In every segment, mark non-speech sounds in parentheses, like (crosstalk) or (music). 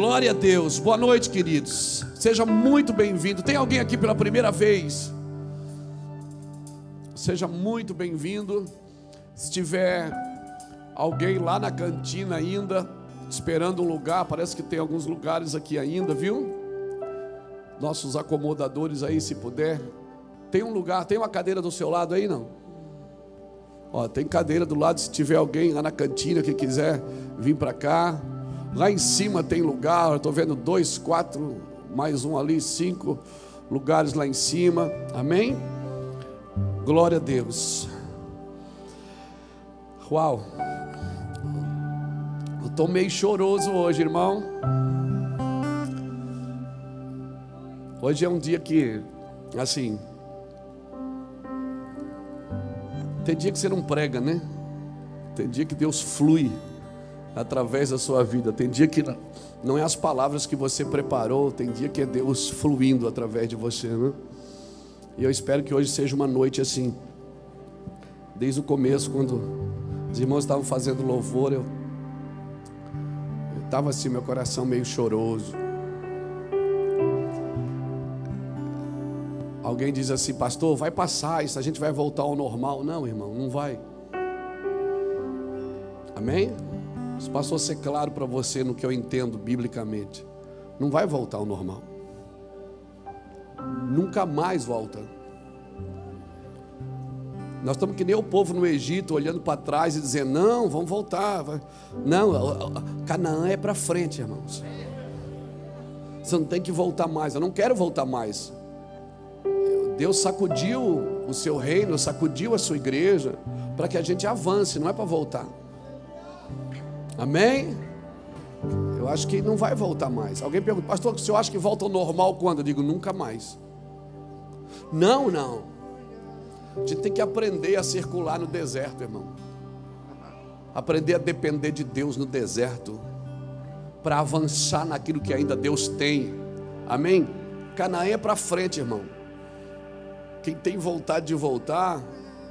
Glória a Deus. Boa noite, queridos. Seja muito bem-vindo. Tem alguém aqui pela primeira vez? Seja muito bem-vindo. Se tiver alguém lá na cantina ainda, esperando um lugar, parece que tem alguns lugares aqui ainda, viu? Nossos acomodadores aí, se puder. Tem um lugar, tem uma cadeira do seu lado aí, não? Ó, tem cadeira do lado, se tiver alguém lá na cantina que quiser vir para cá. Lá em cima tem lugar, estou vendo dois, quatro, mais um ali, cinco lugares lá em cima. Amém? Glória a Deus. Uau. Eu estou meio choroso hoje, irmão. Hoje é um dia que, assim, tem dia que você não prega, né? Tem dia que Deus flui através da sua vida. Tem dia que não é as palavras que você preparou, tem dia que é Deus fluindo através de você, né? E eu espero que hoje seja uma noite assim. Desde o começo, quando os irmãos estavam fazendo louvor, eu estava assim, meu coração meio choroso. Alguém diz assim, pastor, vai passar, isso a gente vai voltar ao normal. Não, irmão, não vai. Amém? Se passou a ser claro para você no que eu entendo biblicamente, não vai voltar ao normal. Nunca mais volta. Nós estamos que nem o povo no Egito, olhando para trás e dizendo: não, vamos voltar. Não, Canaã é para frente, irmãos. Você não tem que voltar mais. Eu não quero voltar mais. Deus sacudiu o seu reino, sacudiu a sua igreja, para que a gente avance, não é para voltar. Amém? Eu acho que não vai voltar mais. Alguém pergunta, pastor, o senhor acha que volta ao normal quando? Eu digo, nunca mais. Não, não. A gente tem que aprender a circular no deserto, irmão. Aprender a depender de Deus no deserto. Para avançar naquilo que ainda Deus tem. Amém? Canaã é para frente, irmão. Quem tem vontade de voltar,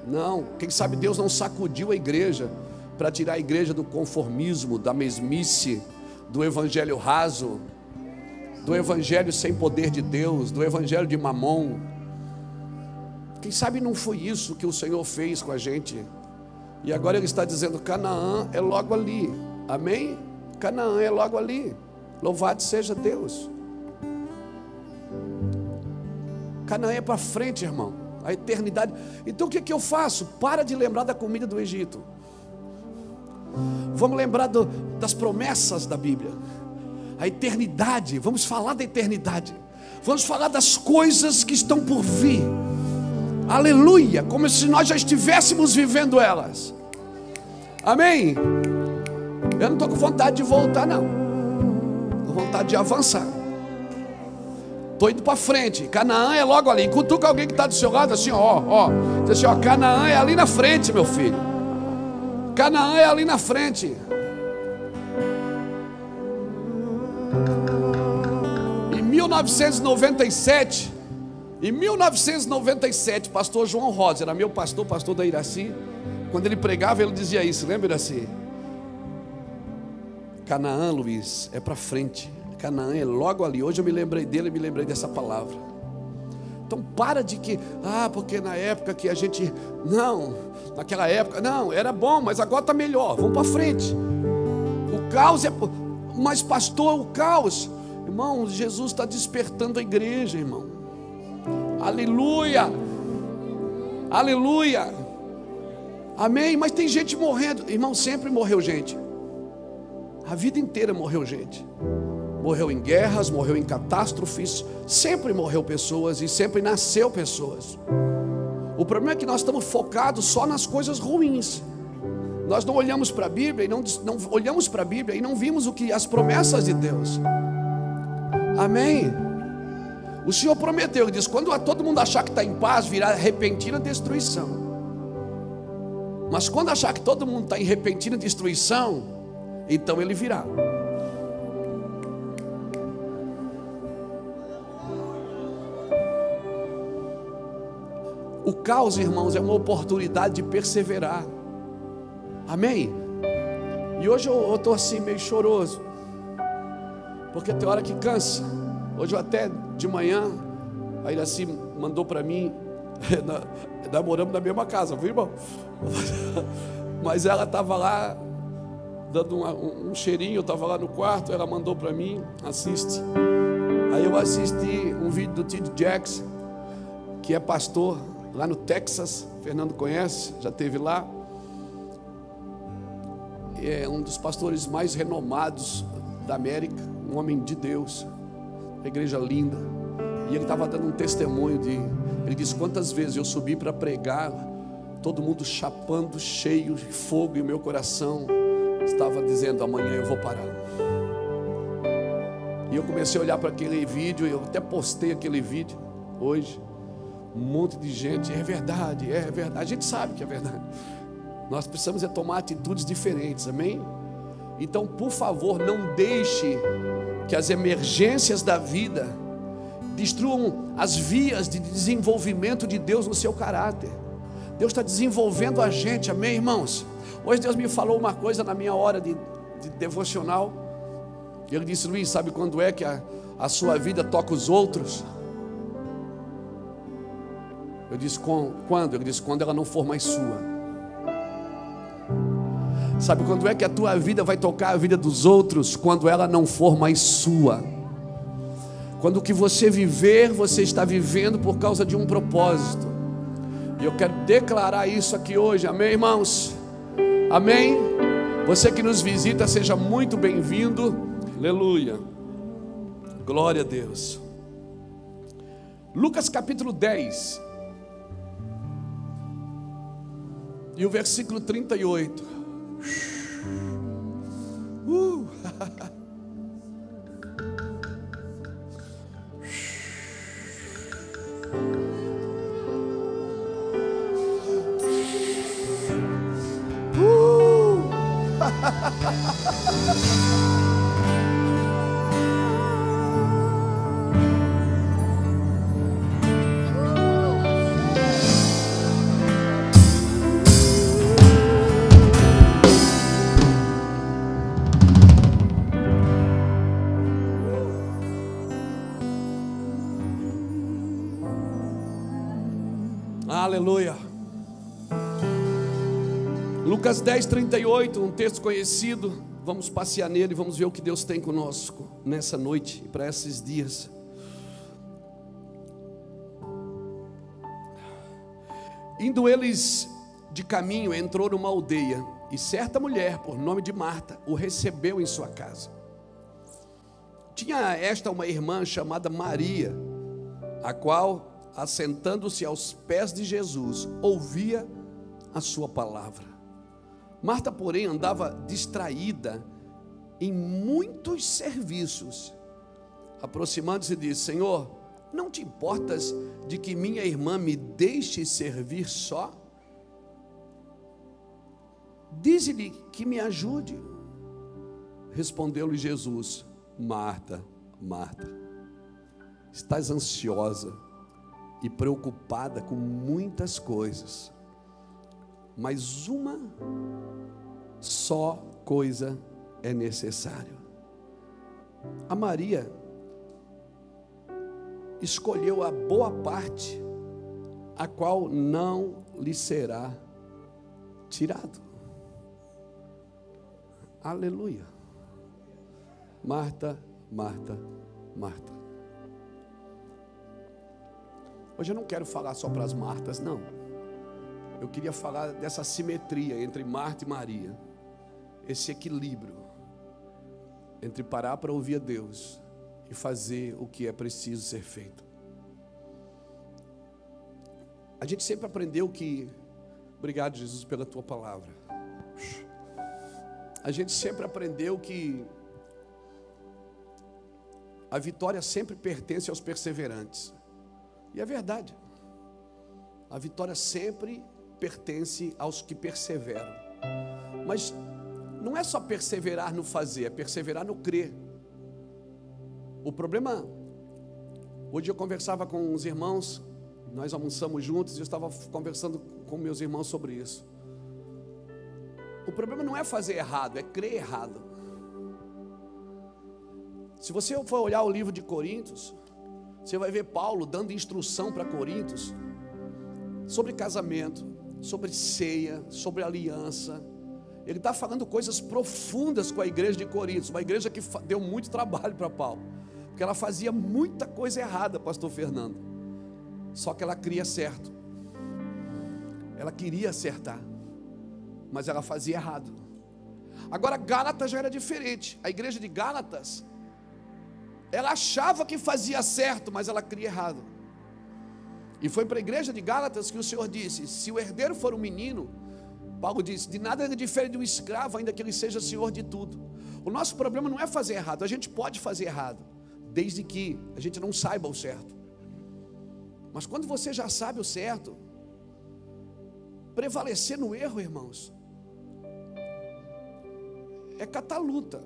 não. Quem sabe Deus não sacudiu a igreja para tirar a igreja do conformismo, da mesmice, do evangelho raso, do evangelho sem poder de Deus, do evangelho de mamon. Quem sabe não foi isso que o Senhor fez com a gente. E agora Ele está dizendo: Canaã é logo ali. Amém? Canaã é logo ali. Louvado seja Deus. Canaã é para frente, irmão. A eternidade. Então o que, que eu faço? Para de lembrar da comida do Egito. Vamos lembrar do, das promessas da Bíblia. A eternidade. Vamos falar da eternidade. Vamos falar das coisas que estão por vir. Aleluia. Como se nós já estivéssemos vivendo elas. Amém? Eu não estou com vontade de voltar, não. Com vontade de avançar. Estou indo para frente. Canaã é logo ali. Cutuca alguém que está do seu lado assim, ó, ó. Diz assim, ó, Canaã é ali na frente, meu filho. Canaã é ali na frente. Em 1997, em 1997, pastor João Rosa, era meu pastor, pastor da Iraci, quando ele pregava, ele dizia isso, lembra Iraci? Canaã, Luiz, é para frente. Canaã é logo ali. Hoje eu me lembrei dele e me lembrei dessa palavra. Então para de que, ah, porque na época que a gente, não, naquela época, não, era bom, mas agora está melhor, vamos para frente. O caos é, mas pastor, o caos, irmão, Jesus está despertando a igreja, irmão. Aleluia, aleluia, amém. Mas tem gente morrendo, irmão, sempre morreu gente, a vida inteira morreu gente morreu em guerras, morreu em catástrofes, sempre morreu pessoas e sempre nasceu pessoas. O problema é que nós estamos focados só nas coisas ruins. Nós não olhamos para a Bíblia e não, não olhamos para a Bíblia e não vimos o que as promessas de Deus. Amém. O Senhor prometeu, ele diz: quando todo mundo achar que está em paz, virá repentina destruição. Mas quando achar que todo mundo está em repentina destruição, então ele virá. Caos, irmãos, é uma oportunidade de perseverar. Amém? E hoje eu estou assim, meio choroso. Porque tem hora que cansa. Hoje eu até de manhã, a Iraci mandou para mim, (laughs) namoramos na mesma casa, viu irmão? (laughs) Mas ela estava lá dando um, um cheirinho, eu estava lá no quarto, ela mandou para mim, assiste. Aí eu assisti um vídeo do Tid Jackson, que é pastor lá no Texas, Fernando conhece, já teve lá. É um dos pastores mais renomados da América, um homem de Deus, uma igreja linda. E ele estava dando um testemunho de, ele disse quantas vezes eu subi para pregar, todo mundo chapando, cheio de fogo e meu coração estava dizendo amanhã eu vou parar. E eu comecei a olhar para aquele vídeo, eu até postei aquele vídeo hoje. Um monte de gente, é verdade, é verdade. A gente sabe que é verdade. Nós precisamos é tomar atitudes diferentes, amém? Então, por favor, não deixe que as emergências da vida destruam as vias de desenvolvimento de Deus no seu caráter. Deus está desenvolvendo a gente, amém, irmãos? Hoje Deus me falou uma coisa na minha hora de, de devocional. Ele disse: Luiz, sabe quando é que a, a sua vida toca os outros? Eu disse: quando? Ele disse: quando ela não for mais sua. Sabe quando é que a tua vida vai tocar a vida dos outros? Quando ela não for mais sua. Quando o que você viver, você está vivendo por causa de um propósito. E eu quero declarar isso aqui hoje, amém, irmãos? Amém? Você que nos visita, seja muito bem-vindo. Aleluia. Glória a Deus. Lucas capítulo 10. E o versículo 38. Uh. (laughs) Lucas 10, 38, um texto conhecido. Vamos passear nele, vamos ver o que Deus tem conosco nessa noite e para esses dias. Indo eles de caminho, entrou numa aldeia, e certa mulher, por nome de Marta, o recebeu em sua casa. Tinha esta uma irmã chamada Maria, a qual assentando-se aos pés de Jesus, ouvia a sua palavra. Marta, porém, andava distraída em muitos serviços. Aproximando-se, disse: Senhor, não te importas de que minha irmã me deixe servir só? Dize-lhe que me ajude. Respondeu-lhe Jesus: Marta, Marta, estás ansiosa e preocupada com muitas coisas, mas uma só coisa é necessário. A Maria escolheu a boa parte, a qual não lhe será tirado. Aleluia. Marta, Marta, Marta. Hoje eu não quero falar só para as Martas, não. Eu queria falar dessa simetria entre Marta e Maria, esse equilíbrio entre parar para ouvir a Deus e fazer o que é preciso ser feito. A gente sempre aprendeu que, obrigado Jesus pela tua palavra. A gente sempre aprendeu que a vitória sempre pertence aos perseverantes. E é verdade. A vitória sempre pertence aos que perseveram. Mas não é só perseverar no fazer, é perseverar no crer. O problema, hoje eu conversava com uns irmãos, nós almoçamos juntos e eu estava conversando com meus irmãos sobre isso. O problema não é fazer errado, é crer errado. Se você for olhar o livro de Coríntios, você vai ver Paulo dando instrução para Coríntios sobre casamento, sobre ceia, sobre aliança. Ele está falando coisas profundas com a igreja de Coríntios, uma igreja que deu muito trabalho para Paulo, porque ela fazia muita coisa errada, Pastor Fernando. Só que ela cria certo. Ela queria acertar, mas ela fazia errado. Agora Gálatas já era diferente. A igreja de Gálatas, ela achava que fazia certo, mas ela cria errado. E foi para a igreja de Gálatas que o Senhor disse: se o herdeiro for um menino, Paulo disse: de nada ele difere de um escravo, ainda que ele seja senhor de tudo. O nosso problema não é fazer errado, a gente pode fazer errado, desde que a gente não saiba o certo. Mas quando você já sabe o certo, prevalecer no erro, irmãos, é catar luta,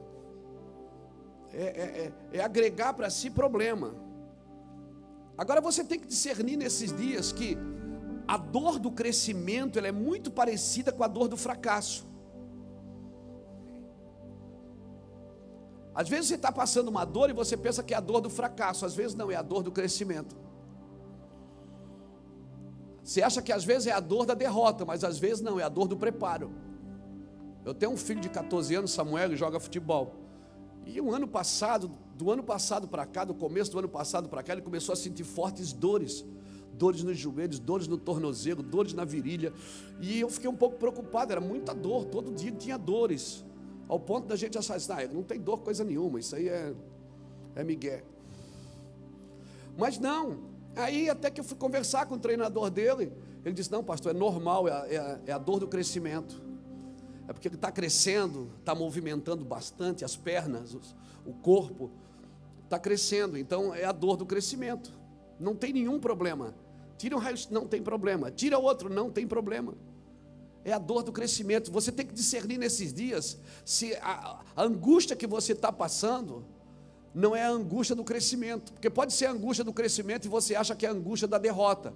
é, é, é, é agregar para si problema. Agora você tem que discernir nesses dias que a dor do crescimento ela é muito parecida com a dor do fracasso. Às vezes você está passando uma dor e você pensa que é a dor do fracasso, às vezes não, é a dor do crescimento. Você acha que às vezes é a dor da derrota, mas às vezes não, é a dor do preparo. Eu tenho um filho de 14 anos, Samuel, que joga futebol. E o ano passado, do ano passado para cá, do começo do ano passado para cá, ele começou a sentir fortes dores. Dores nos joelhos, dores no tornozelo, dores na virilha. E eu fiquei um pouco preocupado, era muita dor, todo dia tinha dores. Ao ponto da gente achar, ah, não tem dor coisa nenhuma, isso aí é, é migué. Mas não, aí até que eu fui conversar com o treinador dele, ele disse, não pastor, é normal, é é é a dor do crescimento. É porque está crescendo, está movimentando bastante as pernas, o corpo está crescendo, então é a dor do crescimento. Não tem nenhum problema. Tira um raio, não tem problema. Tira outro, não tem problema. É a dor do crescimento. Você tem que discernir nesses dias se a, a angústia que você está passando não é a angústia do crescimento, porque pode ser a angústia do crescimento e você acha que é a angústia da derrota.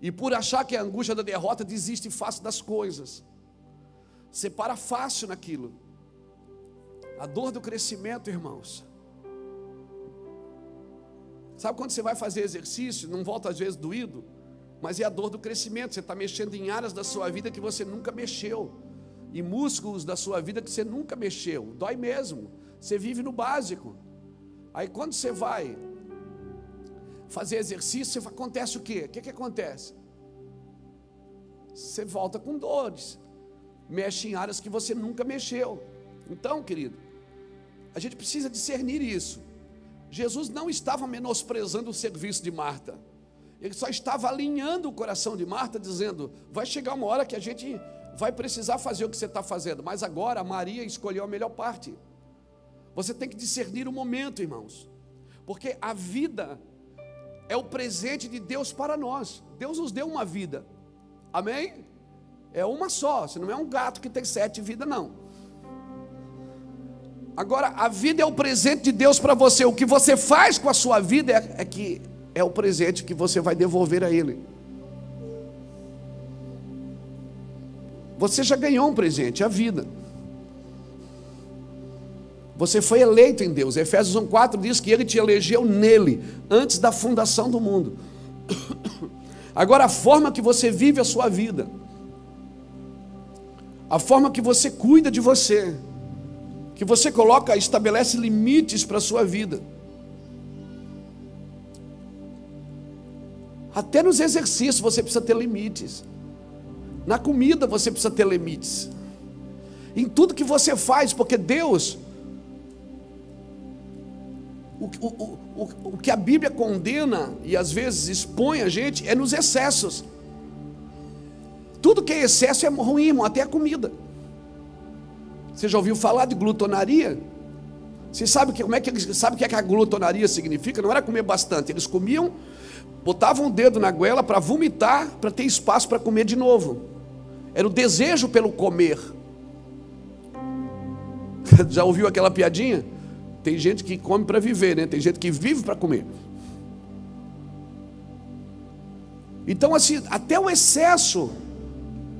E por achar que é a angústia da derrota, desiste fácil das coisas. Separa fácil naquilo. A dor do crescimento, irmãos. Sabe quando você vai fazer exercício, não volta às vezes doído? Mas é a dor do crescimento. Você está mexendo em áreas da sua vida que você nunca mexeu. E músculos da sua vida que você nunca mexeu. Dói mesmo. Você vive no básico. Aí quando você vai fazer exercício, acontece o quê? O que, que acontece? Você volta com dores mexe em áreas que você nunca mexeu. Então, querido, a gente precisa discernir isso. Jesus não estava menosprezando o serviço de Marta. Ele só estava alinhando o coração de Marta, dizendo: vai chegar uma hora que a gente vai precisar fazer o que você está fazendo, mas agora Maria escolheu a melhor parte. Você tem que discernir o momento, irmãos, porque a vida é o presente de Deus para nós. Deus nos deu uma vida, amém? É uma só, você não é um gato que tem sete vidas, não. Agora, a vida é o presente de Deus para você. O que você faz com a sua vida é, é que é o presente que você vai devolver a Ele. Você já ganhou um presente, a vida. Você foi eleito em Deus. Efésios 1,4 diz que Ele te elegeu nele, antes da fundação do mundo. (coughs) Agora, a forma que você vive a sua vida a forma que você cuida de você, que você coloca, estabelece limites para a sua vida. Até nos exercícios você precisa ter limites. Na comida você precisa ter limites. Em tudo que você faz, porque Deus, o, o, o, o que a Bíblia condena e às vezes expõe a gente é nos excessos. Tudo que é excesso é ruim, irmão, até a comida. Você já ouviu falar de glutonaria? Você sabe que, como é que sabe o que, é que a glutonaria significa? Não era comer bastante, eles comiam, botavam o dedo na goela para vomitar, para ter espaço para comer de novo. Era o desejo pelo comer. (laughs) Já ouviu aquela piadinha? Tem gente que come para viver, né? Tem gente que vive para comer. Então, assim, até o excesso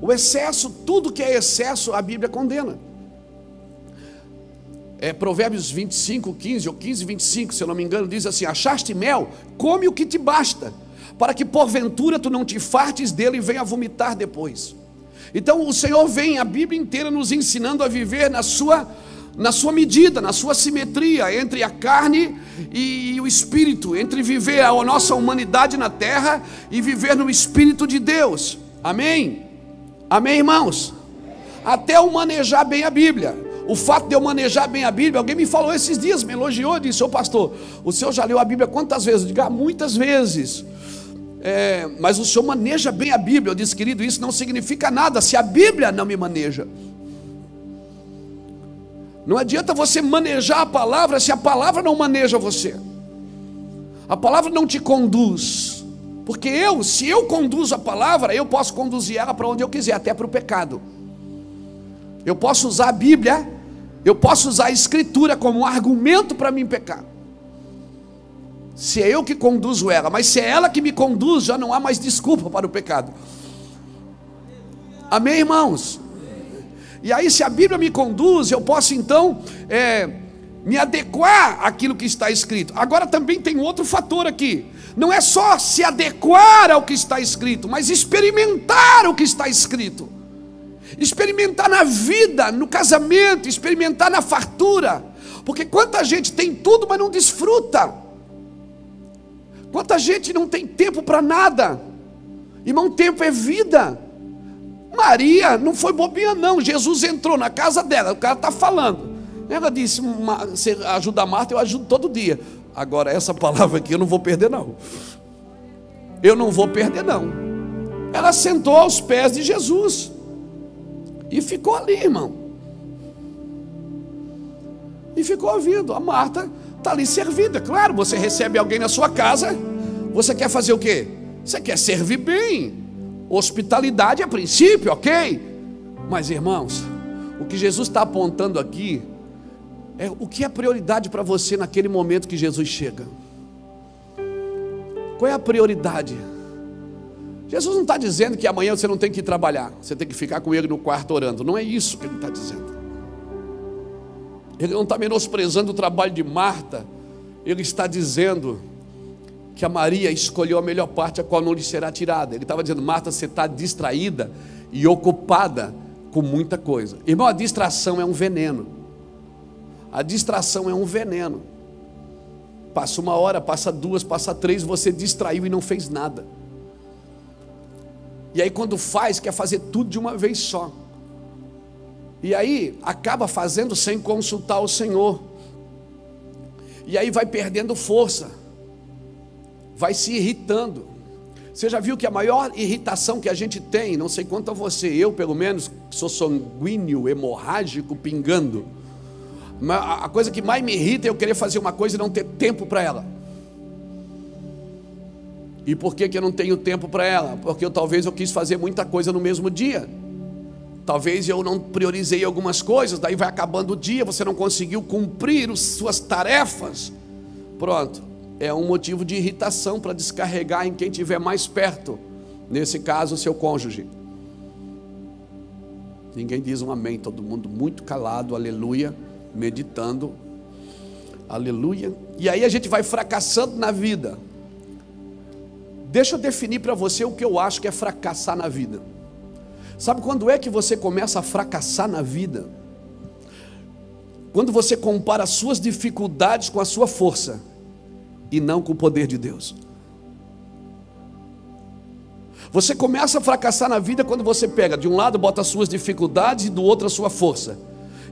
o excesso, tudo que é excesso, a Bíblia condena. é, Provérbios 25, 15 ou 15, 25, se eu não me engano, diz assim: Achaste mel, come o que te basta, para que porventura tu não te fartes dele e venha vomitar depois. Então o Senhor vem a Bíblia inteira nos ensinando a viver na sua na sua medida, na sua simetria entre a carne e o espírito, entre viver a nossa humanidade na terra e viver no espírito de Deus. Amém? Amém, irmãos? Até eu manejar bem a Bíblia. O fato de eu manejar bem a Bíblia, alguém me falou esses dias, me elogiou, disse: Ô pastor, o senhor já leu a Bíblia quantas vezes? Eu digo, ah, muitas vezes. É, mas o senhor maneja bem a Bíblia. Eu disse, querido, isso não significa nada se a Bíblia não me maneja. Não adianta você manejar a palavra se a palavra não maneja você. A palavra não te conduz. Porque eu, se eu conduzo a palavra, eu posso conduzir ela para onde eu quiser, até para o pecado. Eu posso usar a Bíblia, eu posso usar a Escritura como um argumento para mim pecar. Se é eu que conduzo ela, mas se é ela que me conduz, já não há mais desculpa para o pecado. Amém, irmãos? E aí, se a Bíblia me conduz, eu posso então é, me adequar àquilo que está escrito. Agora também tem outro fator aqui. Não é só se adequar ao que está escrito, mas experimentar o que está escrito experimentar na vida, no casamento, experimentar na fartura. Porque quanta gente tem tudo, mas não desfruta. Quanta gente não tem tempo para nada. Irmão, tempo é vida. Maria não foi bobinha, não. Jesus entrou na casa dela, o cara está falando. Ela disse: Você ajuda a Marta, eu ajudo todo dia. Agora, essa (laughs) palavra aqui eu não vou perder, não. Eu não vou perder, não. Ela sentou aos pés de Jesus. E ficou ali, irmão. E ficou ouvindo. A Marta está ali servida. Claro, você recebe alguém na sua casa. Você quer fazer o quê? Você quer servir bem. Hospitalidade é princípio, ok? Mas, irmãos, o que Jesus está apontando aqui é o que é prioridade para você naquele momento que Jesus chega. Qual é a prioridade? Jesus não está dizendo que amanhã você não tem que ir trabalhar, você tem que ficar com ele no quarto orando. Não é isso que ele está dizendo. Ele não está menosprezando o trabalho de Marta, ele está dizendo que a Maria escolheu a melhor parte, a qual não lhe será tirada. Ele estava dizendo, Marta, você está distraída e ocupada com muita coisa. Irmão, a distração é um veneno. A distração é um veneno. Passa uma hora, passa duas, passa três, você distraiu e não fez nada. E aí, quando faz, quer fazer tudo de uma vez só. E aí, acaba fazendo sem consultar o Senhor. E aí, vai perdendo força, vai se irritando. Você já viu que a maior irritação que a gente tem, não sei quanto a você, eu pelo menos, sou sanguíneo, hemorrágico, pingando. A coisa que mais me irrita é eu querer fazer uma coisa e não ter tempo para ela. E por que, que eu não tenho tempo para ela? Porque eu, talvez eu quis fazer muita coisa no mesmo dia. Talvez eu não priorizei algumas coisas, daí vai acabando o dia, você não conseguiu cumprir as suas tarefas. Pronto, é um motivo de irritação para descarregar em quem estiver mais perto. Nesse caso, seu cônjuge. Ninguém diz um amém, todo mundo muito calado, aleluia, meditando, aleluia. E aí a gente vai fracassando na vida. Deixa eu definir para você o que eu acho que é fracassar na vida. Sabe quando é que você começa a fracassar na vida? Quando você compara as suas dificuldades com a sua força e não com o poder de Deus. Você começa a fracassar na vida quando você pega, de um lado bota as suas dificuldades e do outro a sua força.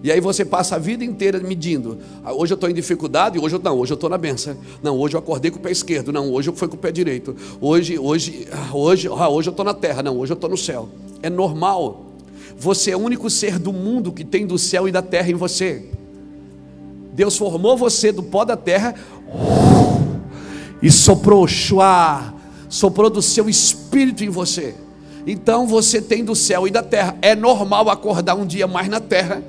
E aí você passa a vida inteira medindo. Ah, hoje eu estou em dificuldade, hoje eu não, hoje eu estou na benção. Não, hoje eu acordei com o pé esquerdo. Não, hoje eu fui com o pé direito. Hoje, hoje, ah, hoje, ah, hoje eu estou na terra. Não, hoje eu estou no céu. É normal. Você é o único ser do mundo que tem do céu e da terra em você. Deus formou você do pó da terra e soprou, chua, soprou do seu espírito em você. Então você tem do céu e da terra. É normal acordar um dia mais na terra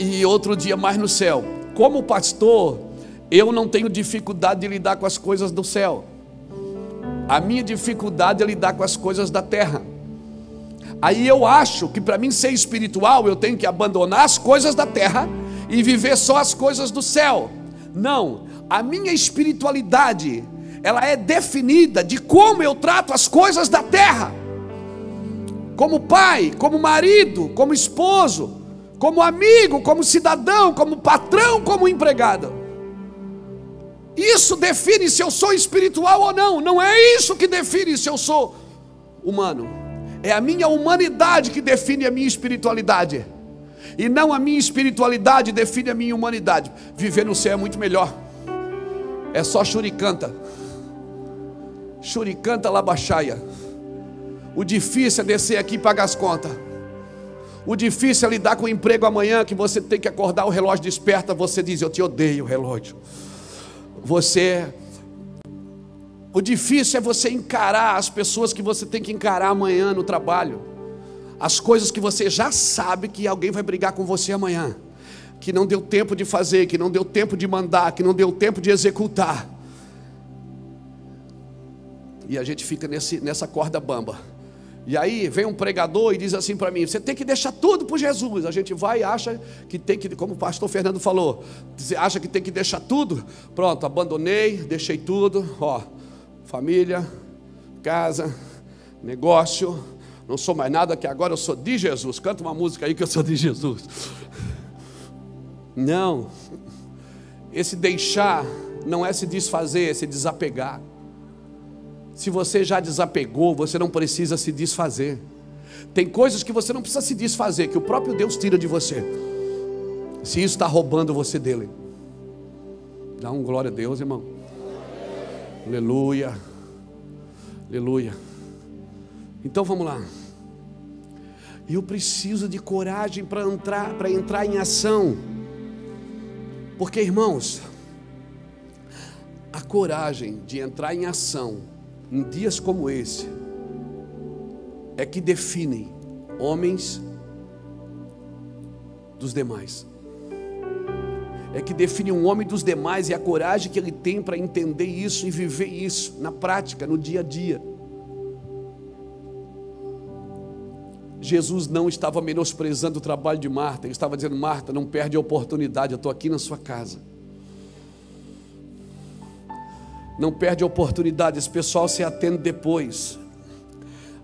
e outro dia mais no céu. Como pastor, eu não tenho dificuldade de lidar com as coisas do céu. A minha dificuldade é lidar com as coisas da terra. Aí eu acho que para mim ser espiritual eu tenho que abandonar as coisas da terra e viver só as coisas do céu. Não, a minha espiritualidade, ela é definida de como eu trato as coisas da terra. Como pai, como marido, como esposo, como amigo, como cidadão, como patrão, como empregado. Isso define se eu sou espiritual ou não. Não é isso que define se eu sou humano. É a minha humanidade que define a minha espiritualidade. E não a minha espiritualidade define a minha humanidade. Viver no céu é muito melhor. É só churicanta. Churicanta labachaia. O difícil é descer aqui e pagar as contas. O difícil é lidar com o emprego amanhã que você tem que acordar, o relógio desperta, você diz: Eu te odeio, relógio. Você. O difícil é você encarar as pessoas que você tem que encarar amanhã no trabalho. As coisas que você já sabe que alguém vai brigar com você amanhã. Que não deu tempo de fazer, que não deu tempo de mandar, que não deu tempo de executar. E a gente fica nesse, nessa corda bamba. E aí vem um pregador e diz assim para mim: você tem que deixar tudo para Jesus. A gente vai e acha que tem que, como o pastor Fernando falou, você acha que tem que deixar tudo? Pronto, abandonei, deixei tudo. Ó, família, casa, negócio, não sou mais nada que agora eu sou de Jesus. Canta uma música aí que eu sou de Jesus. Não, esse deixar não é se desfazer, é se desapegar. Se você já desapegou, você não precisa se desfazer. Tem coisas que você não precisa se desfazer, que o próprio Deus tira de você. Se isso está roubando você dele. Dá um glória a Deus, irmão. Aleluia. Aleluia. Então vamos lá. Eu preciso de coragem para entrar, para entrar em ação. Porque, irmãos, a coragem de entrar em ação em dias como esse, é que definem homens dos demais. É que define um homem dos demais e a coragem que ele tem para entender isso e viver isso na prática, no dia a dia. Jesus não estava menosprezando o trabalho de Marta, ele estava dizendo: Marta, não perde a oportunidade, eu estou aqui na sua casa. Não perde a oportunidade, esse pessoal se atende depois.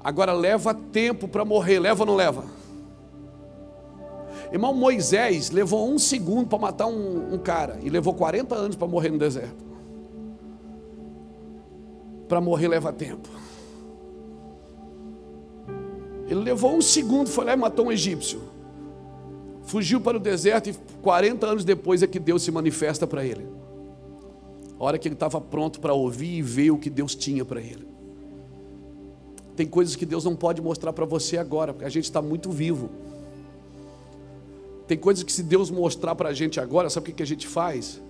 Agora leva tempo para morrer, leva ou não leva? Irmão Moisés levou um segundo para matar um, um, cara e levou 40 anos para morrer no deserto. Para morrer leva tempo. Ele levou um segundo, foi lá e matou um egípcio. Fugiu para o deserto e 40 anos depois é que Deus se manifesta para ele. A hora que ele estava pronto para ouvir e ver o que Deus tinha para ele. Tem coisas que Deus não pode mostrar para você agora, porque a gente está muito vivo. Tem coisas que se Deus mostrar para a gente agora, sabe o que a gente faz?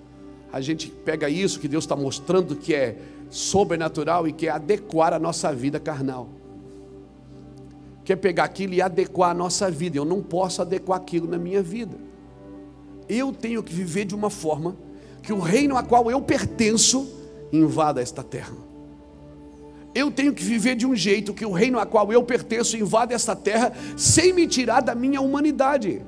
A gente pega isso que Deus está mostrando que é sobrenatural e quer adequar a nossa vida carnal. Quer pegar aquilo e adequar a nossa vida. Eu não posso adequar aquilo na minha vida. Eu tenho que viver de uma forma que o reino a qual eu pertenço invada esta terra. Eu tenho que viver de um jeito que o reino a qual eu pertenço invada esta terra sem me tirar da minha humanidade.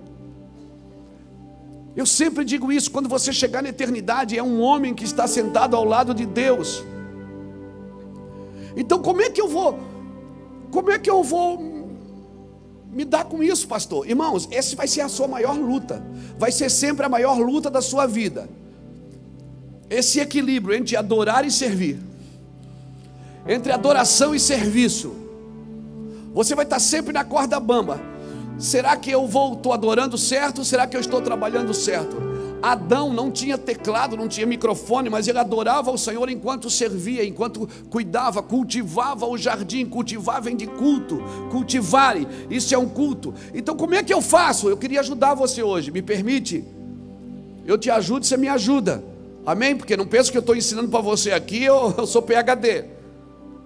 Eu sempre digo isso: quando você chegar na eternidade, é um homem que está sentado ao lado de Deus. Então, como é que eu vou, como é que eu vou me dar com isso, pastor? Irmãos, essa vai ser a sua maior luta, vai ser sempre a maior luta da sua vida esse equilíbrio entre adorar e servir, entre adoração e serviço, você vai estar sempre na corda bamba. Será que eu vou estou adorando certo? Será que eu estou trabalhando certo? Adão não tinha teclado, não tinha microfone, mas ele adorava o Senhor enquanto servia, enquanto cuidava, cultivava o jardim. Cultivar vem de culto, cultivare, isso é um culto. Então, como é que eu faço? Eu queria ajudar você hoje, me permite? Eu te ajudo, você me ajuda. Amém? Porque não penso que eu estou ensinando para você aqui, eu, eu sou PHD.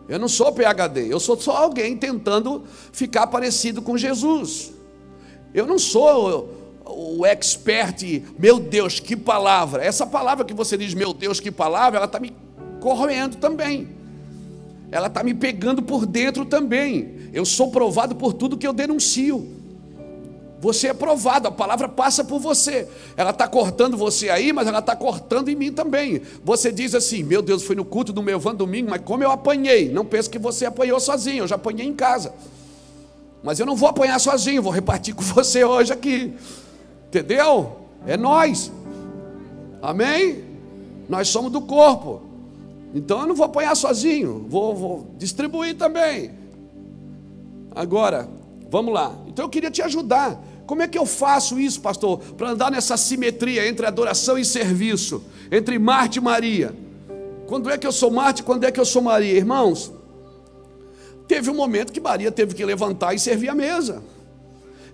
Eu não sou PHD, eu sou só alguém tentando ficar parecido com Jesus. Eu não sou o expert, meu Deus, que palavra. Essa palavra que você diz, meu Deus, que palavra, ela está me corroendo também. Ela está me pegando por dentro também. Eu sou provado por tudo que eu denuncio. Você é provado, a palavra passa por você. Ela está cortando você aí, mas ela está cortando em mim também. Você diz assim: Meu Deus, fui no culto do meu van domingo, mas como eu apanhei? Não pense que você apanhou sozinho, eu já apanhei em casa. Mas eu não vou apanhar sozinho, vou repartir (laughs) com você hoje aqui. Entendeu? É nós. Amém? Nós somos do corpo. Então eu não vou apanhar sozinho, vou, vou distribuir também. Agora, vamos lá. Então eu queria te ajudar. Como é que eu faço isso, pastor? Para andar nessa simetria entre adoração e serviço, entre Marte e Maria. Quando é que eu sou Marte, quando é que eu sou Maria? Irmãos, teve um momento que Maria teve que levantar e servir a mesa.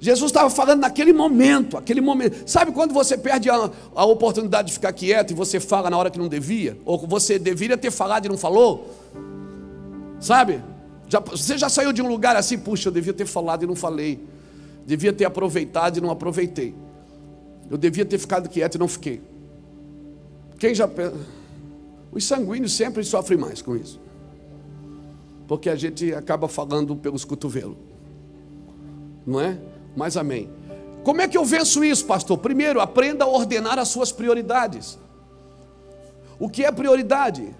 Jesus estava falando naquele momento, aquele momento. Sabe quando você perde a, a, oportunidade de ficar quieto e você fala na hora que não devia? Ou você deveria ter falado e não falou? Sabe? Já, você já saiu de um lugar assim, puxa, eu devia ter falado e não falei. Devia ter aproveitado e não aproveitei. Eu devia ter ficado quieto e não fiquei. Quem já. Os sanguíneos sempre sofrem mais com isso. Porque a gente acaba falando pelos cotovelos. Não é? Mas amém. Como é que eu venço isso, pastor? Primeiro, aprenda a ordenar as suas prioridades. O que é prioridade?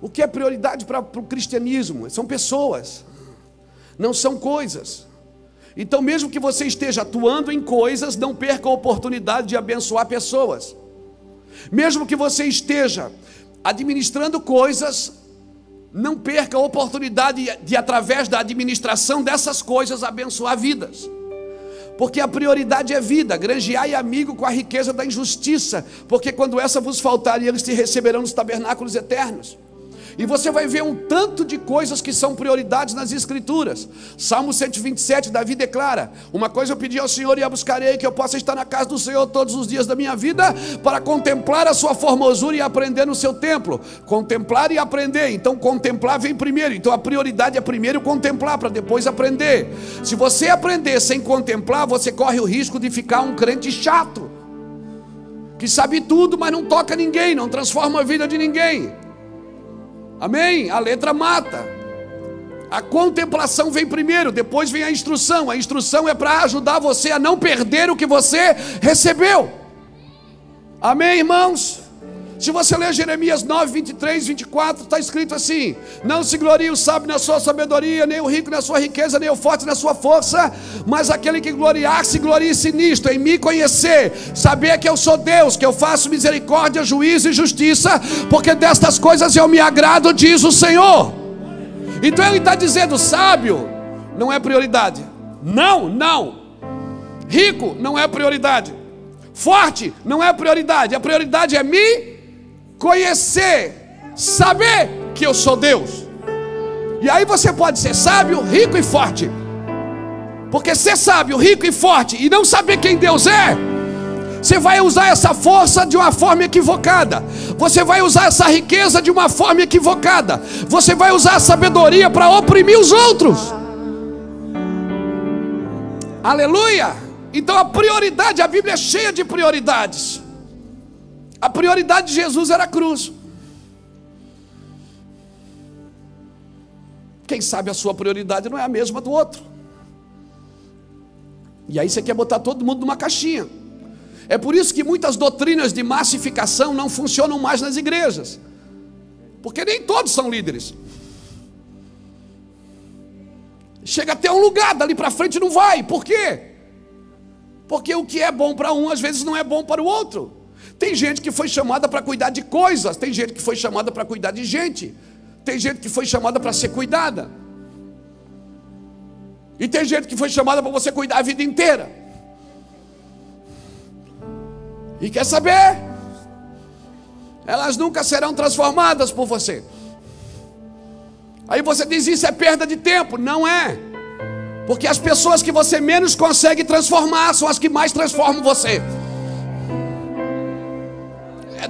O que é prioridade para o cristianismo? São pessoas, não são coisas. Então, mesmo que você esteja atuando em coisas, não perca a oportunidade de abençoar pessoas. Mesmo que você esteja administrando coisas, não perca a oportunidade de, através da administração dessas coisas, abençoar vidas. Porque a prioridade é vida, granjeai amigo com a riqueza da injustiça, porque quando essa vos faltar, eles te receberão nos tabernáculos eternos. E você vai ver um tanto de coisas que são prioridades nas Escrituras. Salmo 127, Davi declara: Uma coisa eu pedi ao Senhor e a buscarei, que eu possa estar na casa do Senhor todos os dias da minha vida, para contemplar a sua formosura e aprender no seu templo. Contemplar e aprender. Então, contemplar vem primeiro. Então, a prioridade é primeiro contemplar, para depois aprender. Se você aprender sem contemplar, você corre o risco de ficar um crente chato. Que sabe tudo, mas não toca ninguém, não transforma a vida de ninguém. Amém? A letra mata. A contemplação vem primeiro, depois vem a instrução. A instrução é para ajudar você a não perder o que você recebeu. Amém, irmãos? Se você ler Jeremias 9, 23, 24, está escrito assim: Não se glorie o sábio na sua sabedoria, nem o rico na sua riqueza, nem o forte na sua força, mas aquele que gloriar-se, glorie-se nisto, em me conhecer, saber que eu sou Deus, que eu faço misericórdia, juízo e justiça, porque destas coisas eu me agrado, diz o Senhor. Então ele está dizendo: sábio não é prioridade. Não, não. Rico não é prioridade. Forte não é prioridade. A prioridade é me conhecer, saber que eu sou Deus. E aí você pode ser sábio, rico e forte. Porque ser sábio, rico e forte e não saber quem Deus é, você vai usar essa força de uma forma equivocada. Você vai usar essa riqueza de uma forma equivocada. Você vai usar a sabedoria para oprimir os outros. Aleluia! Então a prioridade, a Bíblia é cheia de prioridades. A prioridade de Jesus era a cruz. Quem sabe a sua prioridade não é a mesma do outro. E aí você quer botar todo mundo numa caixinha. É por isso que muitas doutrinas de massificação não funcionam mais nas igrejas. Porque nem todos são líderes. Chega até um lugar, dali para frente não vai. Por quê? Porque o que é bom para um às vezes não é bom para o outro. Tem gente que foi chamada para cuidar de coisas, tem gente que foi chamada para cuidar de gente, tem gente que foi chamada para ser cuidada. E tem gente que foi chamada para você cuidar a vida inteira. E quer saber? Elas nunca serão transformadas por você. Aí você diz isso é perda de tempo. Não é. Porque as pessoas que você menos consegue transformar são as que mais transformam você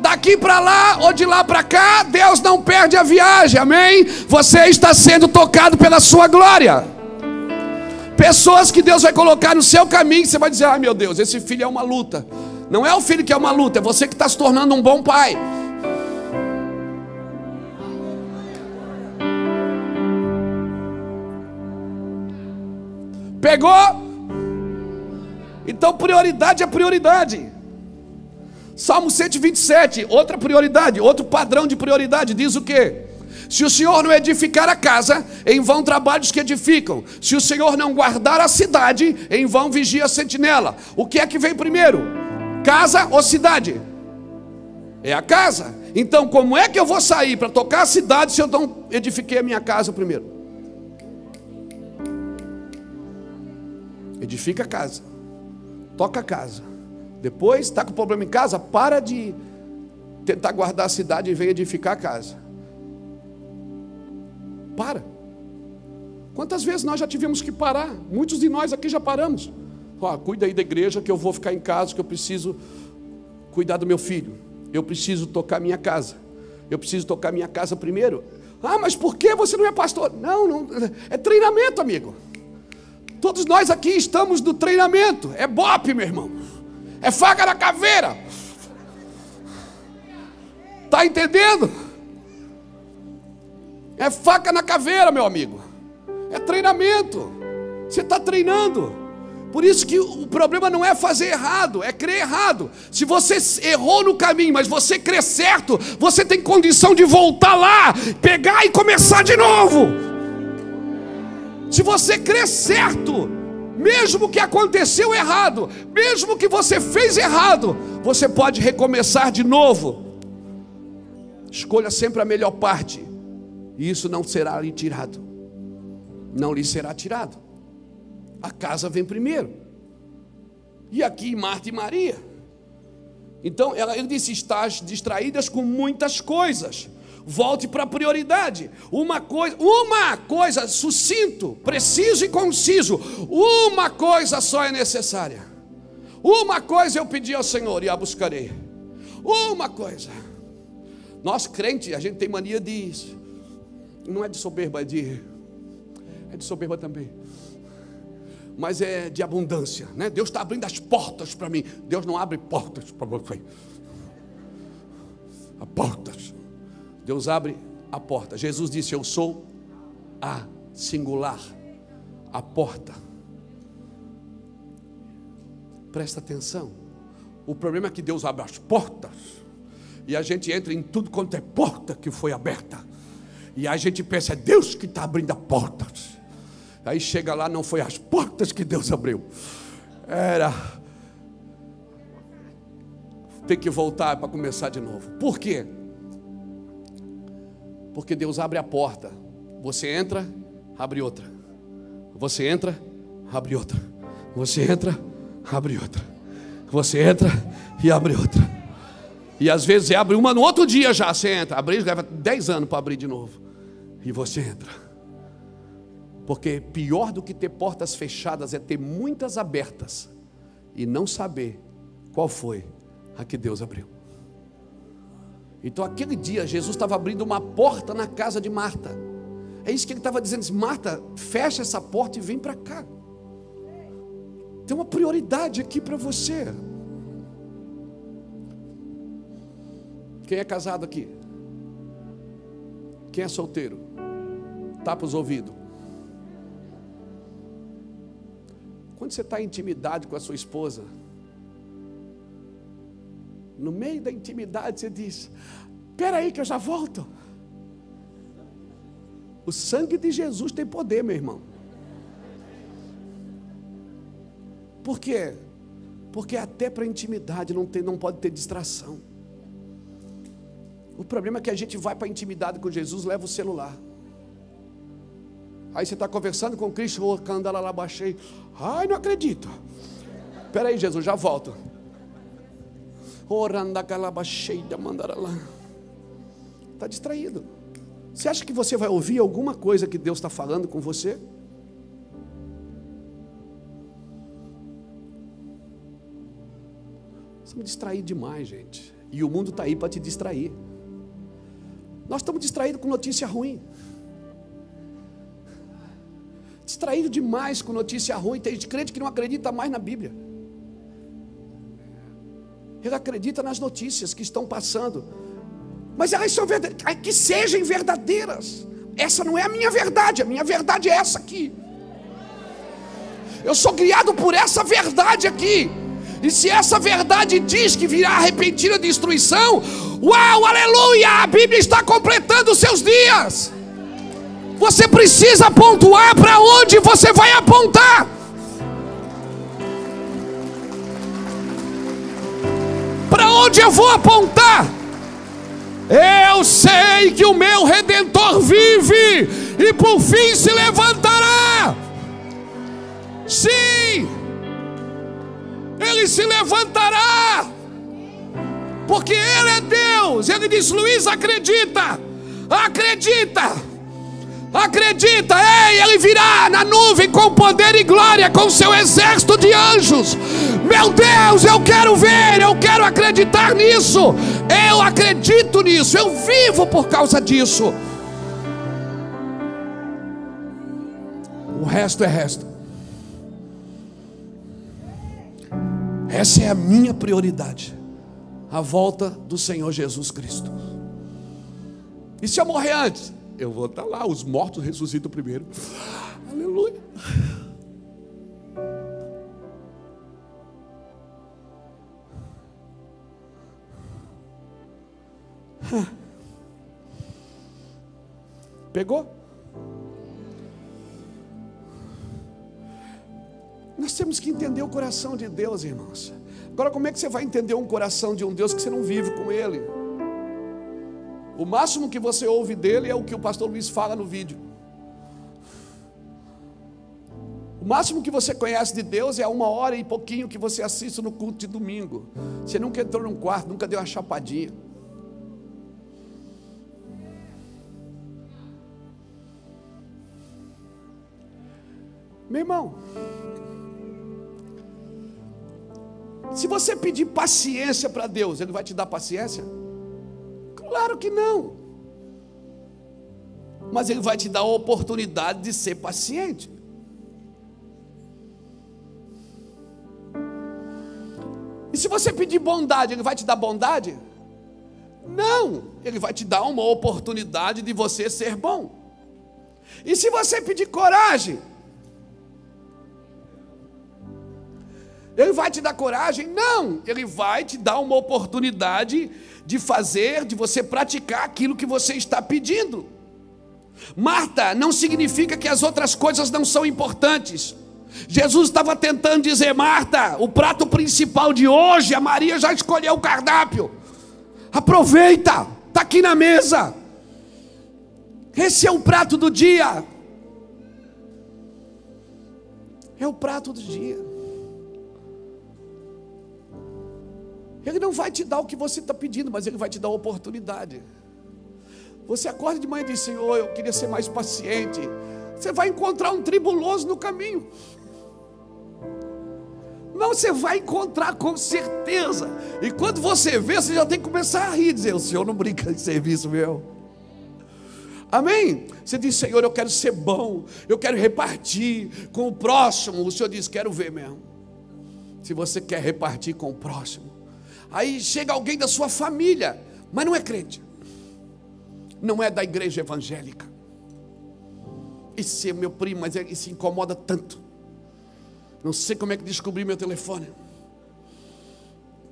daqui para lá ou de lá para cá, Deus não perde a viagem, amém? Você está sendo tocado pela sua glória. Pessoas que Deus vai colocar no seu caminho, você vai dizer: ai meu Deus, esse filho é uma luta. Não é o filho que é uma luta, é você que está se tornando um bom pai. Pegou? Então, prioridade é prioridade. Salmo 127, outra prioridade, outro padrão de prioridade, diz o quê? Se o Senhor não edificar a casa, em vão trabalhos que edificam. Se o Senhor não guardar a cidade, em vão vigia a sentinela. O que é que vem primeiro? Casa ou cidade? É a casa. Então, como é que eu vou sair para tocar a cidade se eu não edifiquei a minha casa primeiro? Edifica a casa, toca a casa. Depois, está com problema em casa, para de tentar guardar a cidade e vem edificar a casa. Para. Quantas vezes nós já tivemos que parar? Muitos de nós aqui já paramos. Ó, cuida aí da igreja que eu vou ficar em casa, que eu preciso cuidar do meu filho. Eu preciso tocar minha casa. Eu preciso tocar minha casa primeiro. Ah, mas por que você não é pastor? Não, não, é treinamento, amigo. Todos nós aqui estamos no treinamento. É bope, meu irmão. É faca na caveira. Tá entendendo? É faca na caveira, meu amigo. É treinamento. Você está treinando. Por isso que o problema não é fazer errado, é crer errado. Se você errou no caminho, mas você crê certo, você tem condição de voltar lá, pegar e começar de novo. Se você crê certo, mesmo que aconteceu errado, mesmo que você fez errado, você pode recomeçar de novo. Escolha sempre a melhor parte, e isso não será lhe tirado. Não lhe será tirado. A casa vem primeiro. E aqui Marta e Maria. Então ela, ele disse: estás distraídas com muitas coisas. Volte para a prioridade. Uma coisa, uma coisa sucinto, preciso e conciso. Uma coisa só é necessária. Uma coisa eu pedi ao Senhor e a buscarei. Uma coisa. Nós crentes, a gente tem mania de não é de soberba, é de é de soberba também mas é de abundância, né? Deus está abrindo as portas para mim. Deus não abre portas para você. A portas. Deus abre a porta. Jesus disse: Eu sou a singular, a porta. Presta atenção. O problema é que Deus abre as portas e a gente entra em tudo quanto é porta que foi aberta. E a gente pensa, é Deus que está abrindo as portas. Aí chega lá, não foi as portas que Deus abriu. Era. Tem que voltar para começar de novo. Por quê? Porque Deus abre a porta. Você entra, abre outra. Você entra, abre outra. Você entra, abre outra. Você entra e abre outra. E às vezes abre uma no outro dia já. Você entra, abrir, leva 10 anos para abrir de novo. E você entra. Porque pior do que ter portas fechadas é ter muitas abertas e não saber qual foi a que Deus abriu. Então, aquele dia, Jesus estava abrindo uma porta na casa de Marta. É isso que ele estava dizendo: Marta, fecha essa porta e vem para cá. Tem uma prioridade aqui para você. Quem é casado aqui? Quem é solteiro? Tapa os ouvidos. Quando você está em intimidade com a sua esposa, no meio da intimidade você diz: Espera aí que eu já volto. O sangue de Jesus tem poder, meu irmão. Por quê? Porque até para intimidade não, tem, não pode ter distração. O problema é que a gente vai para a intimidade com Jesus, leva o celular. Aí você está conversando com Cristo, oh, candala lá baixei. Ai, não acredito. Espera aí, Jesus, já volto. Está distraído. Você acha que você vai ouvir alguma coisa que Deus está falando com você? Estamos distraídos demais, gente. E o mundo está aí para te distrair. Nós estamos distraídos com notícia ruim distraído demais com notícia ruim. Tem crente que não acredita mais na Bíblia. Ele acredita nas notícias que estão passando. Mas elas são verdadeiras. Que sejam verdadeiras. Essa não é a minha verdade. A minha verdade é essa aqui. Eu sou criado por essa verdade aqui. E se essa verdade diz que virá repentina destruição, uau, aleluia, a Bíblia está completando os seus dias. Você precisa pontuar para onde você vai apontar. Onde eu vou apontar? Eu sei que o meu redentor vive e por fim se levantará. Sim, ele se levantará, porque ele é Deus. Ele diz: Luiz, acredita, acredita. Acredita, ei, ele virá na nuvem com poder e glória, com seu exército de anjos. Meu Deus, eu quero ver, eu quero acreditar nisso. Eu acredito nisso, eu vivo por causa disso. O resto é resto. Essa é a minha prioridade. A volta do Senhor Jesus Cristo. E se eu morrer antes? Eu vou estar lá, os mortos ressuscitam primeiro. Aleluia. Pegou? Nós temos que entender o coração de Deus, irmãos. Agora, como é que você vai entender um coração de um Deus que você não vive com Ele? O máximo que você ouve dele é o que o pastor Luiz fala no vídeo. O máximo que você conhece de Deus é uma hora e pouquinho que você assiste no culto de domingo. Você nunca entrou num quarto, nunca deu uma chapadinha. Meu irmão, se você pedir paciência para Deus, Ele vai te dar paciência? Claro que não. Mas Ele vai te dar a oportunidade de ser paciente. E se você pedir bondade, Ele vai te dar bondade? Não, Ele vai te dar uma oportunidade de você ser bom. E se você pedir coragem, Ele vai te dar coragem? Não, Ele vai te dar uma oportunidade de fazer, de você praticar aquilo que você está pedindo. Marta não significa que as outras coisas não são importantes. Jesus estava tentando dizer, Marta, o prato principal de hoje, a Maria já escolheu o cardápio. Aproveita, está aqui na mesa. Esse é o prato do dia. É o prato do dia. Ele não vai te dar o que você está pedindo, mas Ele vai te dar a oportunidade. Você acorda de manhã e diz: Senhor, eu queria ser mais paciente. Você vai encontrar um tribuloso no caminho. Não, você vai encontrar com certeza. E quando você vê, você já tem que começar a rir, dizer: O Senhor não brinca de serviço meu. Amém? Você diz, Senhor, eu quero ser bom, eu quero repartir com o próximo. O Senhor diz, quero ver mesmo. Se você quer repartir com o próximo, Aí chega alguém da sua família, mas não é crente, não é da igreja evangélica. Esse é meu primo, mas ele se incomoda tanto. Não sei como é que descobri meu telefone.